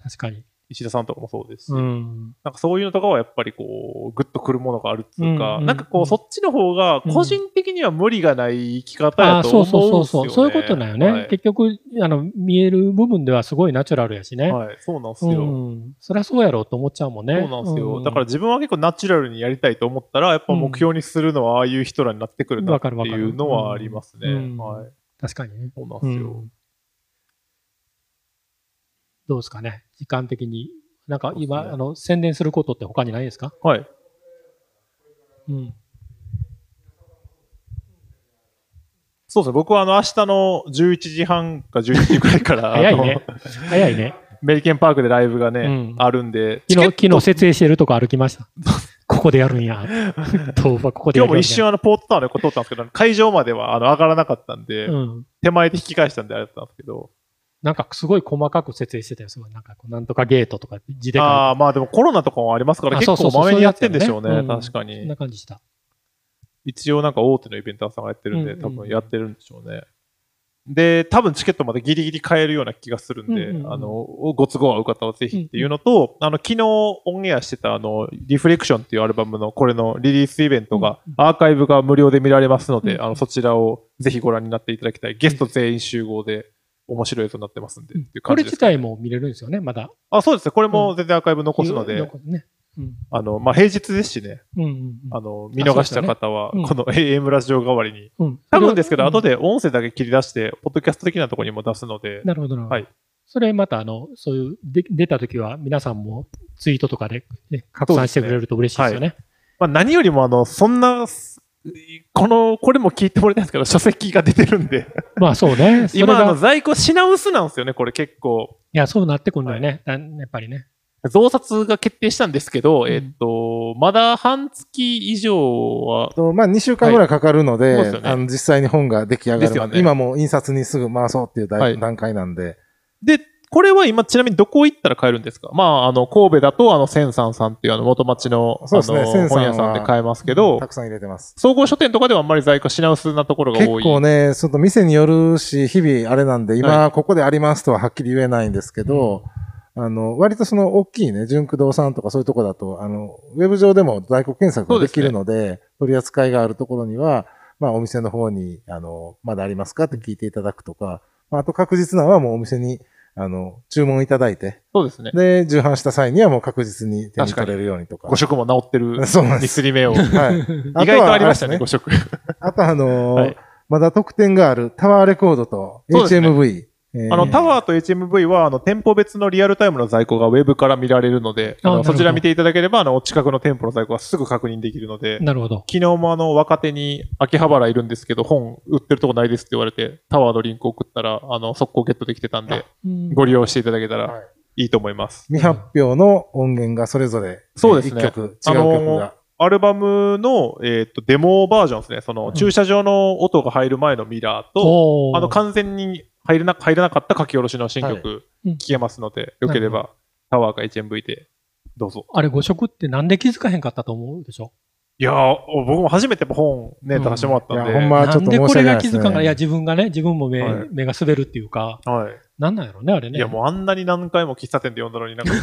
B: 確かに。
C: 石田さんとかもそうですし、
B: うん。
C: なんかそういうのとかはやっぱりこう、グッとくるものがあるっていうか、
B: うんうん
C: なんかこう、そっちの方が個人的には無理がない生き方やと思うんですよ、ね。
B: そうそうそう。そういうことなんよね。
C: はい
B: 結局、あの、見える部分ではすごいナチュラルやしね。
C: はい、そうなんです
B: う
C: よ。
B: ん。そりゃそうやろうと思っちゃうもんね。
C: そうなんですよ、
B: うん
C: だから自分は結構ナチュラルにやりたいと思ったら、やっぱ目標にするのはああいう人らになってくるなっていうのはありますね。
B: うん
C: はい。
B: 確かにね。
C: そうなんですよ。
B: うんどうですかね？時間的に。なんか今、
C: ね
B: あの、宣伝することって他にないですか？
C: はい。
B: うん。
C: そうですね。僕はあの、明日の11時半か11時くらいから、
B: 早いね。早いね。
C: メリケンパークでライブがね、
B: うん
C: あるんで、
B: 昨日、昨日設営してるとこ歩きました。[laughs] ここでやるんや。豆腐はここでやるんや。
C: 今日も一瞬あの、ポートタワーでこう通ったんですけど、会場まではあの上がらなかったんで、
B: うん。
C: 手前で引き返したんであれだったんですけど、
B: なんかすごい細かく設営してたよ。すごい。なんかこう、なんとかゲートとか字で書いて
C: ああ、まあでもコロナとかもありますから、結
B: あそうそうそう
C: 構まめにやってんでしょうね、
B: そういうやつやね
C: 確か
B: そん
C: に
B: な。感じした。
C: 一応なんか大手のイベンターさんがやってるんで、
B: うんうん
C: 多分やってるんでしょうね。で、多分チケットまでギリギリ買えるような気がするんで、
B: うんうんうん
C: あの、ご都合合う方はぜひっていうのと、あの、昨日オンエアしてたあの、リフレクションっていうアルバムのこれのリリースイベントが、アーカイブが無料で見られますので、
B: うん
C: あの、そちらをぜひご覧になっていただきたい。ゲスト全員集合で面白い映像になってますんで、っていう
B: これ自
C: 感じですかね、
B: 体も見れるんですよね、まだ。
C: あ、そうですね。これも全然アーカイブ残すので、
B: 残すね。うん。
C: あの、まあ、平日ですしね、
B: うんうんうん。
C: あの、見逃した方は、
B: そうですよね
C: この AM ラジオ代わりに、
B: うん
C: 多分ですけど、
B: うん
C: 後で音声だけ切り出して、ポッドキャスト的なところにも出すので、
B: なるほどなるほど。
C: はい
B: それまた、あの、そういう、で出た時は皆さんもツイートとかで、ね、拡散してくれると嬉しいですよね。
C: まあ、何よりも、あの、そんな、この、これも聞いてもらいたいんですけど、書籍が出てるんで、
B: まあそうね。
C: 今、あの、
B: が、
C: 在庫品薄なんですよね、これ結構。
B: いや、そうなってくるんだよね。だやっぱりね。
C: 増刷が決定したんですけど、
B: ん。
C: えっと、まだ半月以上は、
D: とまあ、2週間ぐらいかかるので、
C: はいでね。
D: あの実際に本が出来上がるまで、
C: でね。
D: 今もう印刷にすぐ回そうっていうい。段階なんで、
C: で、これは今ちなみにどこ行ったら買えるんですか？まあ、あの、神戸だと、あの、千三さんっていうあの、元町の、あ
D: そうですね
C: 本屋さんで買えますけど
D: た、くさん入れてます。
C: 総合書店とかではあんまり在庫品薄なところが
D: 結
C: 多い。
D: 構ね、ちょっと店によるし、日々あれなんで、
C: は
D: 今ここでありますとははっきり言えないんですけど、あの、割とその大きいね、純駆動さんとかそういうとこだと、あの、ウェブ上でも在庫検索ができるので、取り扱いがあるところには、まあお店の方に、あの、まだありますかって聞いていただくとか、まあ、あと確実なのはもうお店に、あの、注文いただいて、
C: そうですね。
D: で、重版した際にはもう確実に手に取れるようにとか。
C: 誤色も治ってる。[laughs]
D: そうなんです
C: ミスり目を。意
D: はい。[laughs]
C: 外とありましたね、
D: あとは
C: 誤色。
D: あとあのー [laughs]
C: はい
D: まだ特典があるタワーレコードと HMV。えー
C: あの、タワーと HMV は、あの、店舗別のリアルタイムの在庫がウェブから見られるので、あのそちら見ていただければ、あの、お近くの店舗の在庫がすぐ確認できるので、
B: なるほど。
C: 昨日もあの、若手に、秋葉原いるんですけど、本売ってるとこないですって言われて、タワーのリンク送ったら、あの、速攻ゲットできてたんで、
B: うん
C: ご利用していただけた
D: はい
C: らいいと思います。
D: 未発表の音源がそれぞれ、
C: そうですね
D: 1曲、違う
C: あの
D: 曲が。
C: アルバムの、えっ、と、デモバージョンですね。その、駐車場の音が入る前のミラーと、あの、完全に入らな入らなかった書き下ろしの新曲、
B: うん。
C: 聴けますので、よければ、タワーか HMV で、どうぞ。
B: あれ、誤色ってなんで気づかへんかったと思うでしょ？
C: いやー、僕も初めて本ね、出させてもらったんで。
D: ほんまちょっと申し
B: なんでこれ
D: 訳ないですね
B: が気づかんから、いや、自分がね、自分も目,、
C: はい。
B: 目が滑るっていうか、
C: はい。
B: なんなんやろね、あれね。
C: いや、もうあんなに何回も喫茶店で読んだのになんか、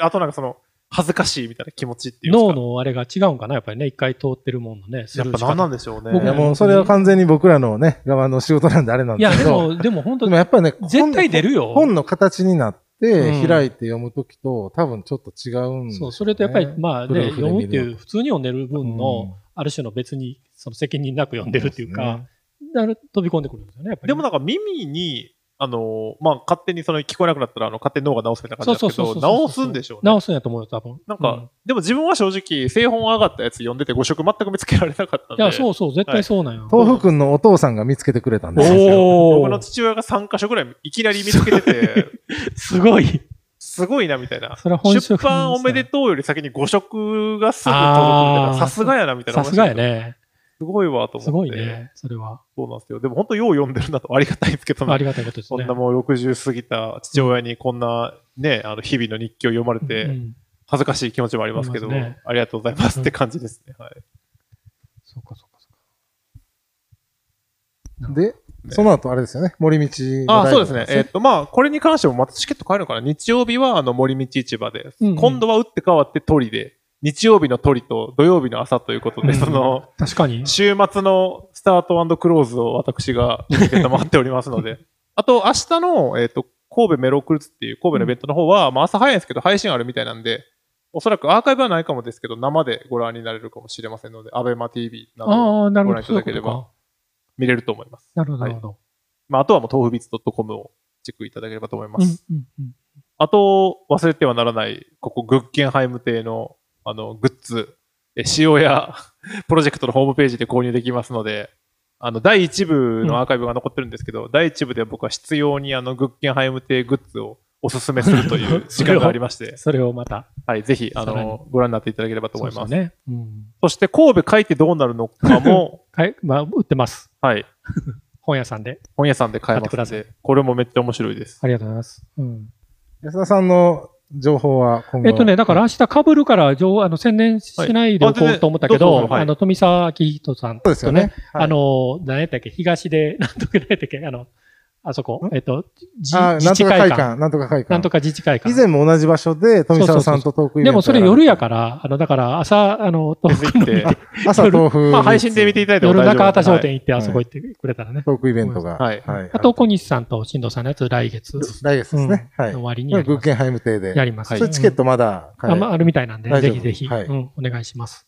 C: あ [laughs] あとなんかその、恥ずかしいみたいな気持ちっていう。
B: 脳のあれが違うんかな、やっぱりね、一回通ってるもんのね、
C: やっぱ何なん
B: で
C: でしょうね。
B: 僕
D: いやもうそれは完全に僕らのね、側の仕事なんであれなん
B: いや、
D: ですけど。
B: でも、でも本当
D: でもやっぱりね、
B: 絶対出るよ。
D: 本の形になっ
B: うん
D: て開いて読むときと多分ちょっと違うんですよね
B: そう、それとやっぱり、まあね、読むっていう、普通に読んでる分の、ある種の別に、その責任なく読んでるっていうか、だから飛び込んでくるんですよね、やっぱり。
C: でもなんか耳に、あの、まあ、勝手にその聞こえなくなったら、あの、勝手に脳が直すみたいな感じですけど、直すんでしょうね。
B: 直すんやと思うよ、多分。
C: なんか、
B: うん
C: でも自分は正直、製本上がったやつ読んでて誤色全く見つけられなかったんで。
B: いや、そうそう、絶対そうなんよ。
D: 豆腐くんのお父さんが見つけてくれたんですよ。
B: お
C: 僕の父親が3箇所ぐらいいきなり見つけてて、[laughs]
B: すごい。
C: すごいなみたいな。
B: それは本
C: 出
B: 職
C: 版おめでとうより先に誤色がすぐ届くみたいな。さすがやなみたいな。
B: さすがや。ね。
C: すごいわと思って。
B: すごい。ね、それは。
C: そうなんですよ。でも本当よう読んでるなとありがたいんですけど、
B: ありがたいことですね。
C: こんなもう60過ぎた父親にこんなね、あの日々の日記を読まれて、
B: うん
C: 恥ずかしい気持ちもありますけど、
B: ありますね
C: ありがとうございますって感じですね。はい。
B: そうか、そうか、そうか。
D: で、その後あれですよね、森道
C: あ、そうですね。えっ、
D: え
C: と、まあ、これに関してもまたチケット買えるのかな日曜日はあの森道市場で、
B: うんうん
C: 今度は打って変わって鳥で、日曜日の鳥と土曜日の朝ということで、
B: うん
C: その、
B: 確かに。
C: 週末のスタートクローズを私が受けて回っておりますので、[laughs] あと明日の、えっ、と、神戸メロクルツっていう神戸のイベントの方は、まあ朝早いんですけど配信あるみたいなんで、おそらくアーカイブはないかもですけど、生でご覧になれるかもしれませんので、アベマ TV など
B: ああ、なるほど。
C: ご覧いただければ見れると思います。
B: なるほど、るほど。
C: まあ、あとはもう豆腐ビーツ .com をチェックいただければと思いま
B: うん
C: す。
B: うんうん
C: あと、忘れてはならない、ここ、グッケンハイム邸の、あの、グッズ、え塩屋[laughs] プロジェクトのホームページで購入できますので、あの、第1部のアーカイブが残ってるんですけど、第1部で僕は執拗にあの、グッケンハイム邸グッズをおすすめするという [laughs] 時間がありまして、
B: それをまた。
C: はい、ぜひ、あの、ご覧になっていただければと思います。
B: そうね。うん。
C: そして、神戸書いてどうなるのかも、[laughs]
B: はい、まあ、売ってます。
C: はい、
B: 本屋さんで。
C: 本屋さんで買えますので、これもめっちゃ面白いです。
B: ありがとうございます。うん。
D: 安田さんの情報は今後。
B: えっとね、だから明日被るから、情あの、宣伝しないでおこうと思ったけど、
C: はいあど
B: あの、富澤明人さん
D: そうですよね。はい。
B: あ、の、何やったっけ、東で、なんとか何やったっけ、あの、あそこ、
D: ん？
B: えっと、じ
D: あ、なん
B: 自治
D: とか会
B: 会館。
D: 館、なんとか会館。
B: なんとか自治会館。
D: 以前も同じ場所で富澤さんとトークイベント
B: でもそれ夜やから、あの、だから朝、あの、遠くの
C: ぜひ行って [laughs]
D: 朝豆腐。
C: まあ、配信で見ていただいても
B: 夜中畑商
C: はい
B: 店行ってあそこ行ってくれたらね。
D: トークイベントが。
C: はい
B: あと、小西さんと新藤さんのやつ来月
D: 来月ですね。はい。
B: の終わりに
D: グッケンハイム邸で。
B: やります。
C: はい
D: それチケットまだ
B: あまああるみたいなんで、ぜひぜひ、
D: はい
B: うん、お願いします。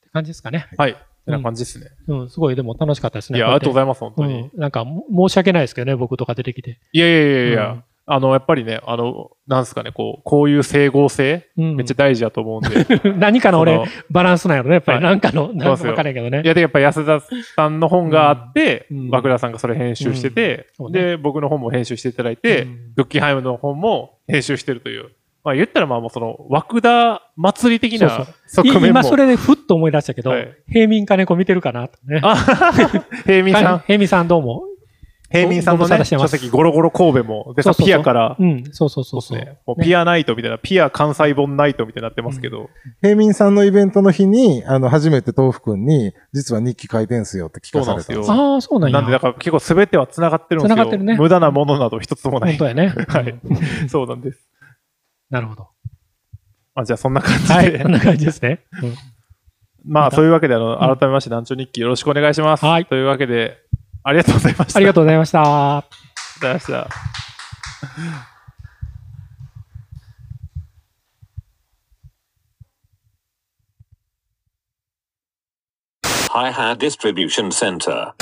B: って感じですかね。
C: はい。てな感じですね。
B: うん、すごい、でも楽しかったですね。
C: いや、ありがとうご
B: い
C: ざいます、本当に。
B: うん、なんか、も申し訳ないですけどね、僕とか出てきて。
C: いやいやいやいや、
B: うん
C: あの、やっぱりね、あの、なんすかね、こう、こういう整合性、
B: うん
C: めっちゃ大事だと思うんで。[laughs]
B: 何かの俺
C: その、
B: バランスなんやろね、やっぱり。
C: はい
B: なんかの、なんかからんけどね
C: い。や、で、やっぱ安田さんの本があって
B: うん、
C: 和倉さんがそれ編集しててで、僕の本も編集していただいて
B: うん、
C: グッキーハイムの本も編集してるという。まあ言ったらまあもうその、枠田祭り的な
B: そう
C: 側面も。
B: い今それでふっと思い出したけど、
C: はい
B: 平民金子見てるかなとね。
C: あ、[laughs] 平民さん。
B: はい平民さんどうも。
C: 平民さんのね、書籍、ゴロゴロ神戸も、でさ、
B: そうそうそう
C: ピアから、
B: うん、そうそうそうそう。
C: ね、もうピアナイトみたいな、ピア関西本ナイトみたいになってますけど、
D: 平民さんのイベントの日に、あの、初めて豆腐くんに、実は日記書いてんすよって聞かされた
C: んですよ
B: ああ、そうなんや。
C: なんでだから結構すべては繋がってるんですよ。
B: 繋がってるね
C: 無駄なものなど一つもない。
B: 本当やね。[laughs]
C: はい。そうなんです。
B: なるほど。
C: あ、じゃあそんな感じで。
B: はい、こんな感じですね。うん
C: まあそういうわけで、あの、改めまして、団長日記よろしくお願いします。
B: はい
C: というわけで、ありがとうございました。
B: ありがとうございました。
C: うございました。
A: Hi-Hat Distribution Center.